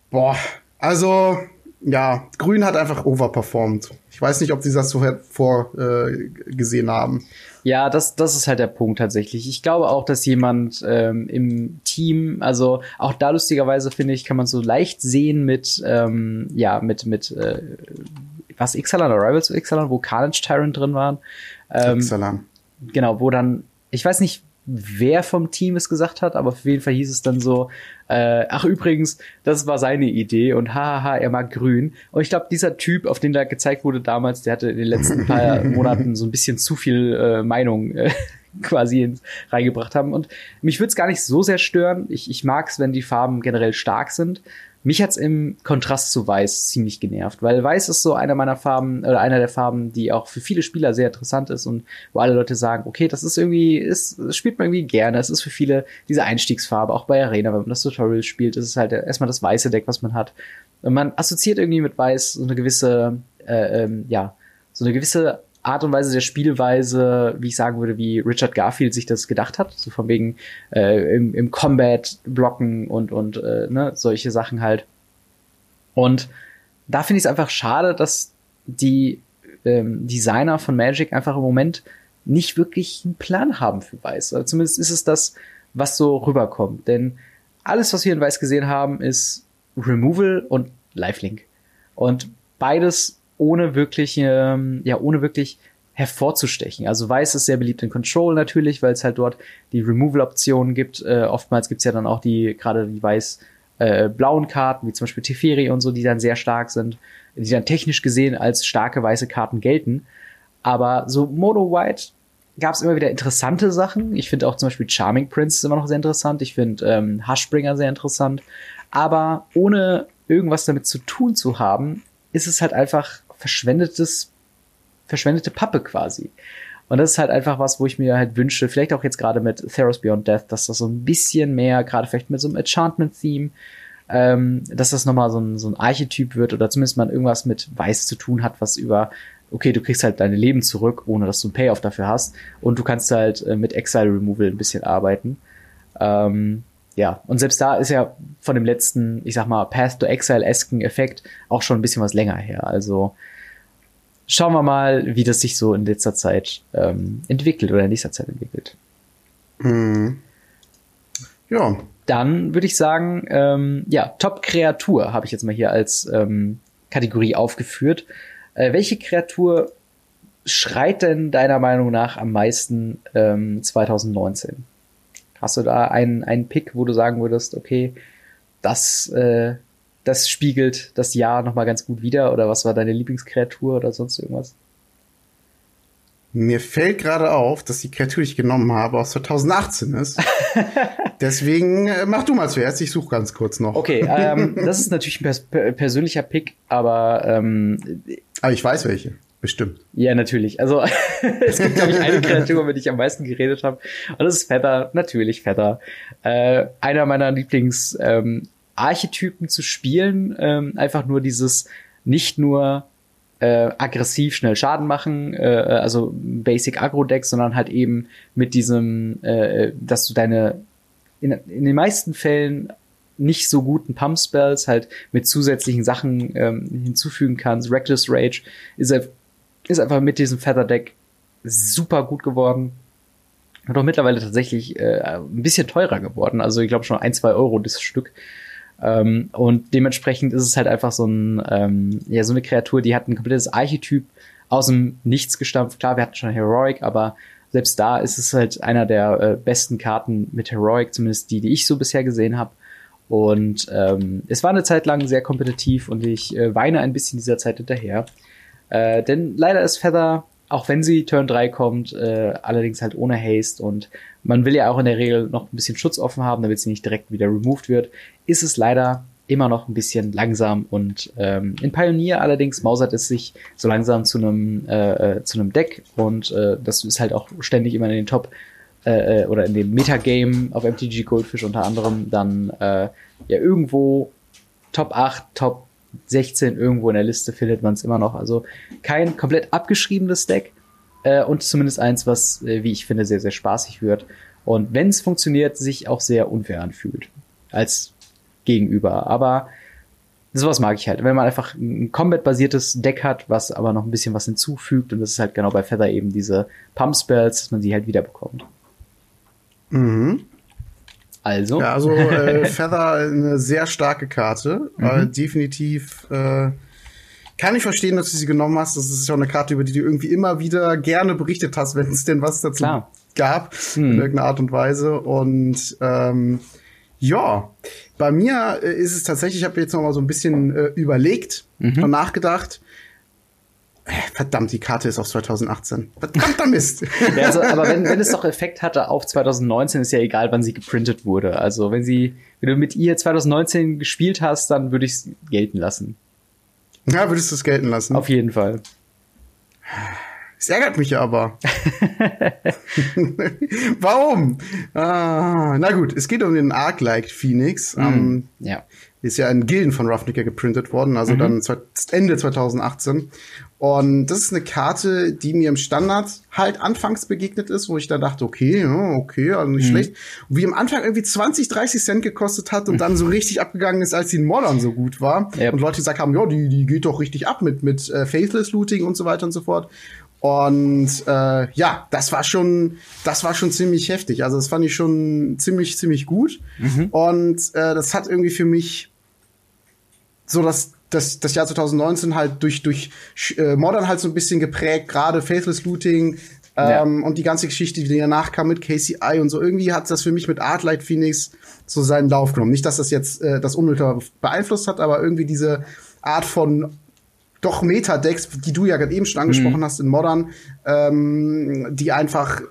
boah, also, ja, Grün hat einfach overperformed. Ich weiß nicht, ob sie das so vorgesehen äh, haben. Ja, das, das ist halt der Punkt tatsächlich. Ich glaube auch, dass jemand ähm, im Team, also auch da lustigerweise finde ich, kann man so leicht sehen mit, ähm, ja, mit, mit, äh, was, Ixalan oder Rivals Ixalan, wo Carnage Tyrant drin waren. Ähm, Ixalan. Genau, wo dann, ich weiß nicht, wer vom Team es gesagt hat, aber auf jeden Fall hieß es dann so, äh, ach übrigens, das war seine Idee und haha, er mag grün. Und ich glaube, dieser Typ, auf den da gezeigt wurde damals, der hatte in den letzten paar Monaten so ein bisschen zu viel äh, Meinung äh, quasi reingebracht haben. Und mich würde es gar nicht so sehr stören. Ich, ich mag es, wenn die Farben generell stark sind. Mich hat's im Kontrast zu Weiß ziemlich genervt, weil Weiß ist so einer meiner Farben oder einer der Farben, die auch für viele Spieler sehr interessant ist und wo alle Leute sagen, okay, das ist irgendwie, ist, das spielt man irgendwie gerne. Es ist für viele diese Einstiegsfarbe, auch bei Arena, wenn man das Tutorial spielt, ist es halt erstmal das weiße Deck, was man hat. Und man assoziiert irgendwie mit Weiß so eine gewisse, äh, ähm, ja, so eine gewisse Art und Weise der Spielweise, wie ich sagen würde, wie Richard Garfield sich das gedacht hat, so von wegen äh, im, im Combat blocken und und äh, ne, solche Sachen halt. Und da finde ich es einfach schade, dass die ähm, Designer von Magic einfach im Moment nicht wirklich einen Plan haben für Weiß. Oder zumindest ist es das, was so rüberkommt. Denn alles, was wir in Weiß gesehen haben, ist Removal und Lifelink. Und beides ohne wirklich, ähm, ja, ohne wirklich hervorzustechen. Also Weiß ist sehr beliebt in Control natürlich, weil es halt dort die Removal-Optionen gibt. Äh, oftmals gibt's ja dann auch die, gerade die weiß-blauen äh, Karten, wie zum Beispiel Teferi und so, die dann sehr stark sind, die dann technisch gesehen als starke weiße Karten gelten. Aber so Mono White gab es immer wieder interessante Sachen. Ich finde auch zum Beispiel Charming Prince ist immer noch sehr interessant. Ich finde ähm, Hushbringer sehr interessant. Aber ohne irgendwas damit zu tun zu haben, ist es halt einfach verschwendetes verschwendete Pappe quasi. Und das ist halt einfach was, wo ich mir halt wünsche, vielleicht auch jetzt gerade mit Theros Beyond Death, dass das so ein bisschen mehr, gerade vielleicht mit so einem Enchantment-Theme, ähm, dass das nochmal so ein, so ein Archetyp wird oder zumindest mal irgendwas mit Weiß zu tun hat, was über, okay, du kriegst halt deine Leben zurück, ohne dass du ein Payoff dafür hast und du kannst halt äh, mit Exile Removal ein bisschen arbeiten. Ähm, ja, und selbst da ist ja von dem letzten, ich sag mal, Path to Exile-esken Effekt auch schon ein bisschen was länger her. Also schauen wir mal, wie das sich so in letzter Zeit ähm, entwickelt oder in nächster Zeit entwickelt. Mhm. Ja. Dann würde ich sagen, ähm, ja, Top-Kreatur habe ich jetzt mal hier als ähm, Kategorie aufgeführt. Äh, welche Kreatur schreit denn deiner Meinung nach am meisten ähm, 2019? Hast du da einen, einen Pick, wo du sagen würdest, okay, das äh, das spiegelt das Jahr nochmal ganz gut wider? Oder was war deine Lieblingskreatur oder sonst irgendwas? Mir fällt gerade auf, dass die Kreatur, die ich genommen habe, aus 2018 ist. Deswegen äh, mach du mal zuerst, ich suche ganz kurz noch. Okay, ähm, das ist natürlich ein pers persönlicher Pick, aber ähm, Aber ich weiß welche, bestimmt. Ja, natürlich. Also es gibt, glaube ich, eine Kreatur, über die ich am meisten geredet habe. Und das ist Feather, natürlich Feather. Äh, einer meiner Lieblings ähm, zu spielen, ähm, einfach nur dieses nicht nur äh, aggressiv schnell Schaden machen, äh, also Basic Agro Deck, sondern halt eben mit diesem, äh, dass du deine in, in den meisten Fällen nicht so guten Pump Spells halt mit zusätzlichen Sachen ähm, hinzufügen kannst. Reckless Rage ist, ist einfach mit diesem Feather Deck super gut geworden. Und auch mittlerweile tatsächlich äh, ein bisschen teurer geworden. Also ich glaube schon ein, zwei Euro das Stück. Ähm, und dementsprechend ist es halt einfach so ein, ähm, ja, so eine Kreatur, die hat ein komplettes Archetyp aus dem Nichts gestampft. Klar, wir hatten schon Heroic, aber selbst da ist es halt einer der äh, besten Karten mit Heroic, zumindest die, die ich so bisher gesehen habe. Und ähm, es war eine Zeit lang sehr kompetitiv und ich äh, weine ein bisschen dieser Zeit hinterher. Äh, denn leider ist Feather auch wenn sie Turn 3 kommt, äh, allerdings halt ohne Haste und man will ja auch in der Regel noch ein bisschen Schutz offen haben, damit sie nicht direkt wieder removed wird, ist es leider immer noch ein bisschen langsam und ähm, in Pioneer allerdings mausert es sich so langsam zu einem äh, äh, zu einem Deck und äh, das ist halt auch ständig immer in den Top äh, äh oder in dem Metagame auf MTG Goldfish unter anderem dann äh, ja irgendwo Top 8, Top 16 irgendwo in der Liste findet man es immer noch. Also kein komplett abgeschriebenes Deck äh, und zumindest eins, was, äh, wie ich finde, sehr, sehr spaßig wird. Und wenn es funktioniert, sich auch sehr unfair anfühlt als Gegenüber. Aber sowas mag ich halt. Wenn man einfach ein Combat-basiertes Deck hat, was aber noch ein bisschen was hinzufügt, und das ist halt genau bei Feather eben diese Pump-Spells, dass man sie halt wiederbekommt. Mhm. Also. Ja, also äh, Feather eine sehr starke Karte. Mhm. Äh, definitiv äh, kann ich verstehen, dass du sie genommen hast. Das ist ja auch eine Karte, über die du irgendwie immer wieder gerne berichtet hast, wenn es denn was dazu Klar. gab, mhm. in irgendeiner Art und Weise. Und ähm, ja, bei mir äh, ist es tatsächlich, ich habe jetzt noch mal so ein bisschen äh, überlegt mhm. und nachgedacht. Verdammt, die Karte ist aus 2018. Verdammter Mist. ja, also, aber wenn, wenn es doch Effekt hatte auf 2019, ist ja egal, wann sie geprintet wurde. Also wenn sie, wenn du mit ihr 2019 gespielt hast, dann würde ich es gelten lassen. Ja, würdest du es gelten lassen? Auf jeden Fall. Es ärgert mich aber. Warum? Ah, na gut, es geht um den Arc-like Phoenix. Mm, um, ja. Ist ja in Gilden von Ravnica geprintet worden, also mhm. dann Ende 2018. Und das ist eine Karte, die mir im Standard halt anfangs begegnet ist, wo ich da dachte, okay, ja, okay, also nicht mhm. schlecht. Und wie am Anfang irgendwie 20, 30 Cent gekostet hat und dann so richtig abgegangen ist, als die in Modern so gut war. Yep. Und Leute gesagt haben, ja, die, die geht doch richtig ab mit, mit äh, Faithless Looting und so weiter und so fort. Und äh, ja, das war schon, das war schon ziemlich heftig. Also das fand ich schon ziemlich, ziemlich gut. Mhm. Und äh, das hat irgendwie für mich so das das, das Jahr 2019 halt durch, durch äh, Modern halt so ein bisschen geprägt, gerade Faithless Looting ähm, ja. und die ganze Geschichte, die danach kam mit KCI und so. Irgendwie hat das für mich mit Artlight Phoenix so seinen Lauf genommen. Nicht, dass das jetzt äh, das unmittelbar beeinflusst hat, aber irgendwie diese Art von doch Meta-Decks, die du ja gerade eben schon angesprochen mhm. hast in Modern, ähm, die einfach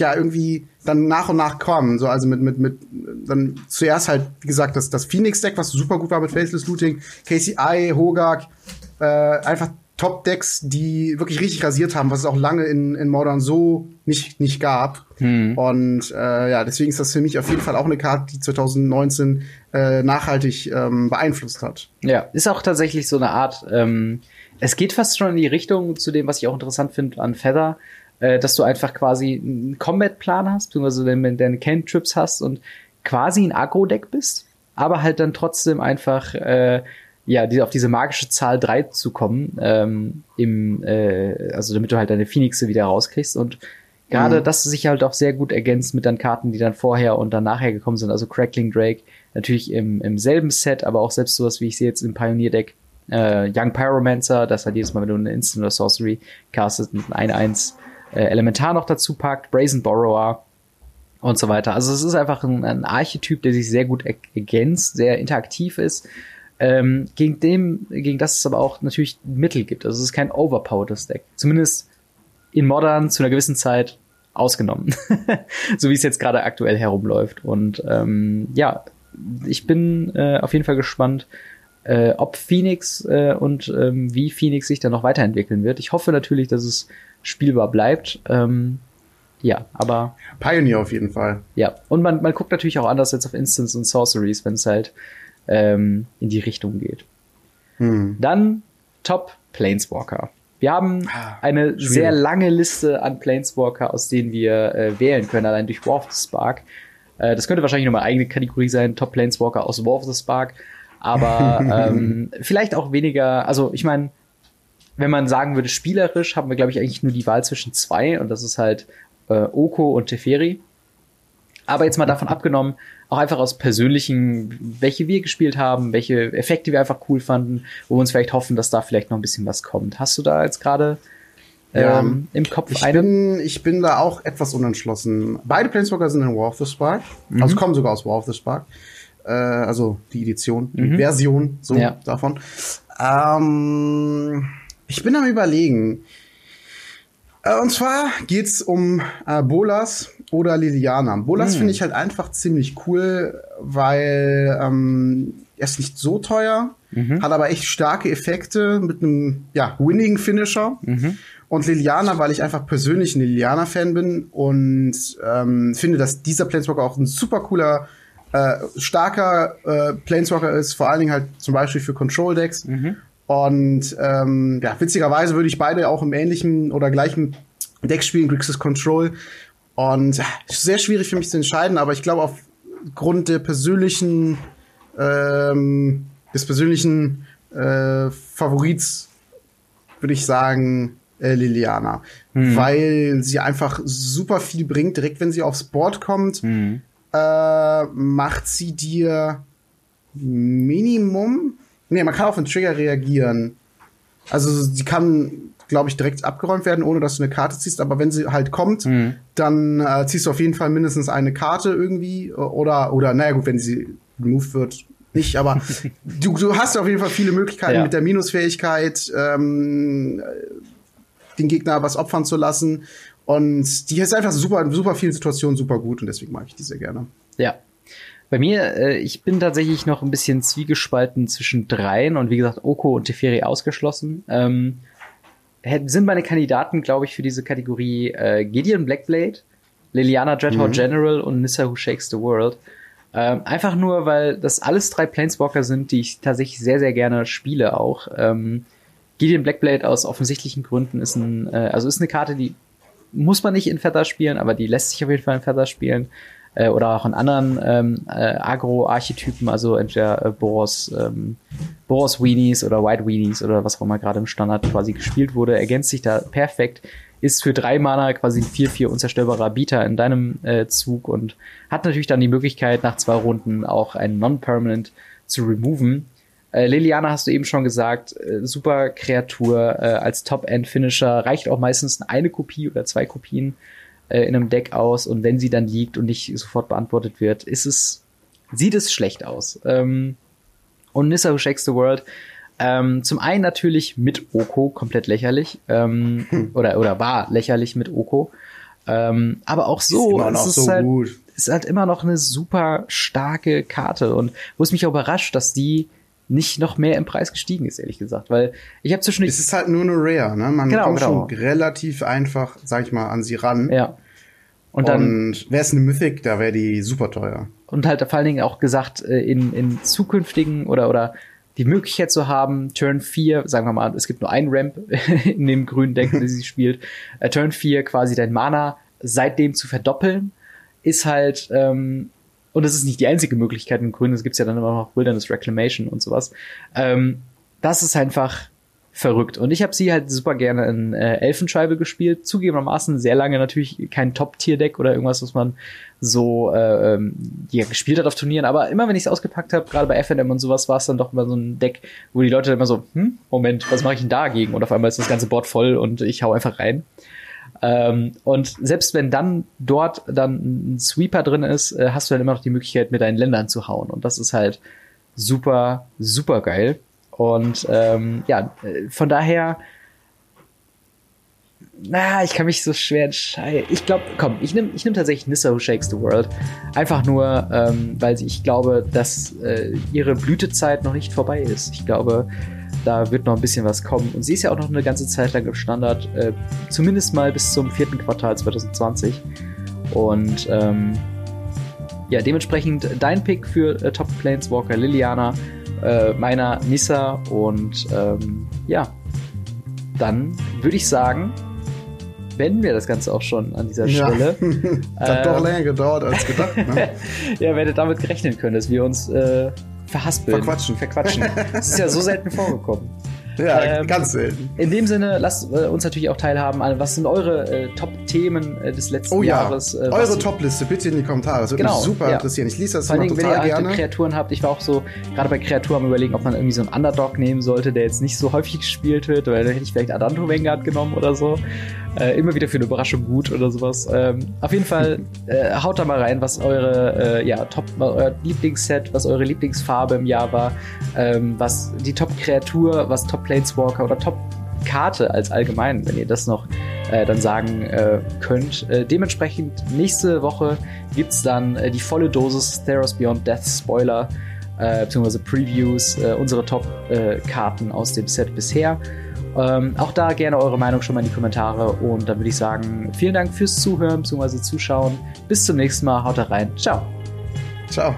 ja irgendwie dann nach und nach kommen. So, also mit, mit, mit, dann zuerst halt, wie gesagt, das, das Phoenix-Deck, was super gut war mit Faceless Looting, KCI, Hogak, äh, einfach Top-Decks, die wirklich richtig rasiert haben, was es auch lange in, in Modern so nicht, nicht gab. Hm. Und äh, ja, deswegen ist das für mich auf jeden Fall auch eine Karte, die 2019 äh, nachhaltig ähm, beeinflusst hat. Ja, ist auch tatsächlich so eine Art, ähm, es geht fast schon in die Richtung zu dem, was ich auch interessant finde an Feather, äh, dass du einfach quasi einen Combat-Plan hast, beziehungsweise deine, deine Cantrips hast und quasi ein Agro-Deck bist, aber halt dann trotzdem einfach äh, ja, die, auf diese magische Zahl 3 zu kommen, ähm, im, äh, also damit du halt deine Phoenixe wieder rauskriegst und gerade mhm. das sich halt auch sehr gut ergänzt mit dann Karten, die dann vorher und dann nachher gekommen sind, also Crackling Drake, natürlich im, im selben Set, aber auch selbst sowas, wie ich sehe jetzt im Pioneer Deck, äh, Young Pyromancer, das halt jedes Mal, wenn du eine Instant oder Sorcery castest, mit ein 1 äh, Elementar noch dazu packt, Brazen Borrower und so weiter. Also es ist einfach ein, ein Archetyp, der sich sehr gut ergänzt, sehr interaktiv ist, ähm, gegen dem, gegen das es aber auch natürlich Mittel gibt. Also es ist kein overpowered Deck. Zumindest in Modern zu einer gewissen Zeit ausgenommen. so wie es jetzt gerade aktuell herumläuft. Und ähm, ja, ich bin äh, auf jeden Fall gespannt, äh, ob Phoenix äh, und ähm, wie Phoenix sich dann noch weiterentwickeln wird. Ich hoffe natürlich, dass es spielbar bleibt. Ähm, ja, aber. Pioneer auf jeden Fall. Ja, und man, man guckt natürlich auch anders jetzt auf Instants und Sorceries, wenn es halt ähm, in die Richtung geht. Hm. Dann Top Planeswalker. Wir haben ah, eine Schwierig. sehr lange Liste an Planeswalker, aus denen wir äh, wählen können, allein durch War of the Spark. Äh, das könnte wahrscheinlich nochmal eigene Kategorie sein, Top Planeswalker aus War of the Spark. Aber ähm, vielleicht auch weniger, also ich meine, wenn man sagen würde, spielerisch haben wir, glaube ich, eigentlich nur die Wahl zwischen zwei und das ist halt äh, Oko und Teferi. Aber jetzt mal davon abgenommen, auch einfach aus persönlichen, welche wir gespielt haben, welche Effekte wir einfach cool fanden, wo wir uns vielleicht hoffen, dass da vielleicht noch ein bisschen was kommt. Hast du da jetzt gerade ja, ähm, im Kopf ich eine? Bin, ich bin da auch etwas unentschlossen. Beide Planeswalker sind in War of the Spark. Mhm. Also kommen sogar aus War of the Spark. Äh, also die Edition, die mhm. Version so ja. davon. Ähm, ich bin am überlegen. Äh, und zwar geht's um äh, Bolas oder Liliana. Bolas hm. finde ich halt einfach ziemlich cool, weil ähm, er ist nicht so teuer, mhm. hat aber echt starke Effekte mit einem ja, winning Finisher. Mhm. Und Liliana, weil ich einfach persönlich ein Liliana-Fan bin und ähm, finde, dass dieser Planeswalker auch ein super cooler, äh, starker äh, Planeswalker ist, vor allen Dingen halt zum Beispiel für Control-Decks. Mhm. Und ähm, ja, witzigerweise würde ich beide auch im ähnlichen oder gleichen Deck spielen, Grixis Control. Und ja, sehr schwierig für mich zu entscheiden, aber ich glaube, aufgrund der persönlichen, ähm, des persönlichen äh, Favorits würde ich sagen äh, Liliana. Mhm. Weil sie einfach super viel bringt. Direkt wenn sie aufs Board kommt, mhm. äh, macht sie dir Minimum Nee, man kann auf den Trigger reagieren. Also sie kann, glaube ich, direkt abgeräumt werden, ohne dass du eine Karte ziehst. Aber wenn sie halt kommt, mhm. dann äh, ziehst du auf jeden Fall mindestens eine Karte irgendwie. Oder, oder naja gut, wenn sie removed wird, nicht. Aber du, du hast auf jeden Fall viele Möglichkeiten ja. mit der Minusfähigkeit, ähm, den Gegner was opfern zu lassen. Und die ist einfach super, super vielen Situationen super gut und deswegen mag ich die sehr gerne. Ja, bei mir, äh, ich bin tatsächlich noch ein bisschen zwiegespalten zwischen dreien und wie gesagt, Oko und Teferi ausgeschlossen. Ähm, sind meine Kandidaten, glaube ich, für diese Kategorie äh, Gideon Blackblade, Liliana Dreadhorde mhm. General und Nissa Who Shakes the World. Ähm, einfach nur, weil das alles drei Planeswalker sind, die ich tatsächlich sehr, sehr gerne spiele auch. Ähm, Gideon Blackblade aus offensichtlichen Gründen ist ein, äh, also ist eine Karte, die muss man nicht in Feather spielen, aber die lässt sich auf jeden Fall in Feather spielen äh, oder auch in anderen ähm, äh, Agro-Archetypen, also entweder äh, Boros, ähm, Boros Weenies oder White Weenies oder was auch immer gerade im Standard quasi gespielt wurde, ergänzt sich da perfekt. Ist für drei Mana quasi ein 4-4 unzerstörbarer Bieter in deinem äh, Zug und hat natürlich dann die Möglichkeit, nach zwei Runden auch einen Non-Permanent zu removen. Äh, Liliana hast du eben schon gesagt, äh, super Kreatur äh, als Top-End-Finisher, reicht auch meistens eine Kopie oder zwei Kopien äh, in einem Deck aus und wenn sie dann liegt und nicht sofort beantwortet wird, ist es, sieht es schlecht aus. Ähm, und Nissa Who Shakes the World, ähm, zum einen natürlich mit Oko, komplett lächerlich, ähm, hm. oder, oder war lächerlich mit Oko. Ähm, aber auch so, ist, noch so halt, gut. ist halt immer noch eine super starke Karte und wo es mich auch überrascht, dass die nicht noch mehr im Preis gestiegen ist, ehrlich gesagt. Weil ich habe zwischendurch. Es ist halt nur eine Rare, ne? Man genau, kommt genau. schon relativ einfach, sag ich mal, an sie ran. Ja. Und dann. wäre es eine Mythic, da wäre die super teuer. Und halt vor allen Dingen auch gesagt, äh, in, in zukünftigen oder, oder die Möglichkeit zu haben, Turn 4, sagen wir mal, es gibt nur einen Ramp in dem grünen Deck, das sie spielt, äh, Turn 4 quasi dein Mana seitdem zu verdoppeln, ist halt ähm, und das ist nicht die einzige Möglichkeit in Grün, es gibt ja dann immer noch Wilderness Reclamation und sowas. Ähm, das ist einfach verrückt. Und ich habe sie halt super gerne in äh, Elfenscheibe gespielt. Zugegebenermaßen sehr lange natürlich kein Top-Tier-Deck oder irgendwas, was man so äh, ähm, ja, gespielt hat auf Turnieren. Aber immer wenn ich es ausgepackt habe, gerade bei FNM und sowas, war es dann doch immer so ein Deck, wo die Leute dann immer so, hm, Moment, was mache ich denn dagegen? Und auf einmal ist das ganze Board voll und ich hau einfach rein. Ähm, und selbst wenn dann dort dann ein Sweeper drin ist, äh, hast du dann immer noch die Möglichkeit, mit deinen Ländern zu hauen. Und das ist halt super, super geil. Und ähm, ja, äh, von daher, na, ich kann mich so schwer entscheiden. Ich glaube, komm, ich nehme ich nehm tatsächlich Nissa Who Shakes the World. Einfach nur, ähm, weil ich glaube, dass äh, ihre Blütezeit noch nicht vorbei ist. Ich glaube, da wird noch ein bisschen was kommen. Und sie ist ja auch noch eine ganze Zeit lang im Standard, äh, zumindest mal bis zum vierten Quartal 2020. Und ähm, ja, dementsprechend dein Pick für äh, Top Planeswalker Liliana, äh, meiner Nissa und ähm, ja, dann würde ich sagen, beenden wir das Ganze auch schon an dieser ja. Stelle. das hat doch ähm, länger gedauert als gedacht. Ne? ja, werdet damit gerechnet können, dass wir uns äh, verhaspeln. Verquatschen. Verquatschen. das ist ja so selten vorgekommen. Ja, ähm, ganz selten. In dem Sinne, lasst äh, uns natürlich auch teilhaben an, was sind eure äh, Top-Themen äh, des letzten oh, ja. Jahres? Äh, eure Top-Liste bitte in die Kommentare. Das würde genau, mich super ja. interessieren. Ich lese das Vor allem, total wenn ihr gerne. Halt Kreaturen habt. Ich war auch so, gerade bei Kreaturen am überlegen, ob man irgendwie so einen Underdog nehmen sollte, der jetzt nicht so häufig gespielt wird, weil dann hätte ich vielleicht Adanto Vanguard genommen oder so. Äh, immer wieder für eine Überraschung gut oder sowas. Ähm, auf jeden Fall äh, haut da mal rein, was eure ja, Top, euer Lieblingsset, was eure Lieblingsfarbe im Jahr war, ähm, was die Top-Kreatur, was Top-Planeswalker oder Top-Karte als allgemein, wenn ihr das noch äh, dann sagen äh, könnt. Äh, dementsprechend nächste Woche gibt's dann äh, die volle Dosis Theros Beyond Death Spoiler äh, beziehungsweise Previews, äh, unsere Top-Karten aus dem Set bisher. Ähm, auch da gerne eure Meinung schon mal in die Kommentare. Und dann würde ich sagen, vielen Dank fürs Zuhören bzw. Zuschauen. Bis zum nächsten Mal. Haut rein. Ciao. Ciao.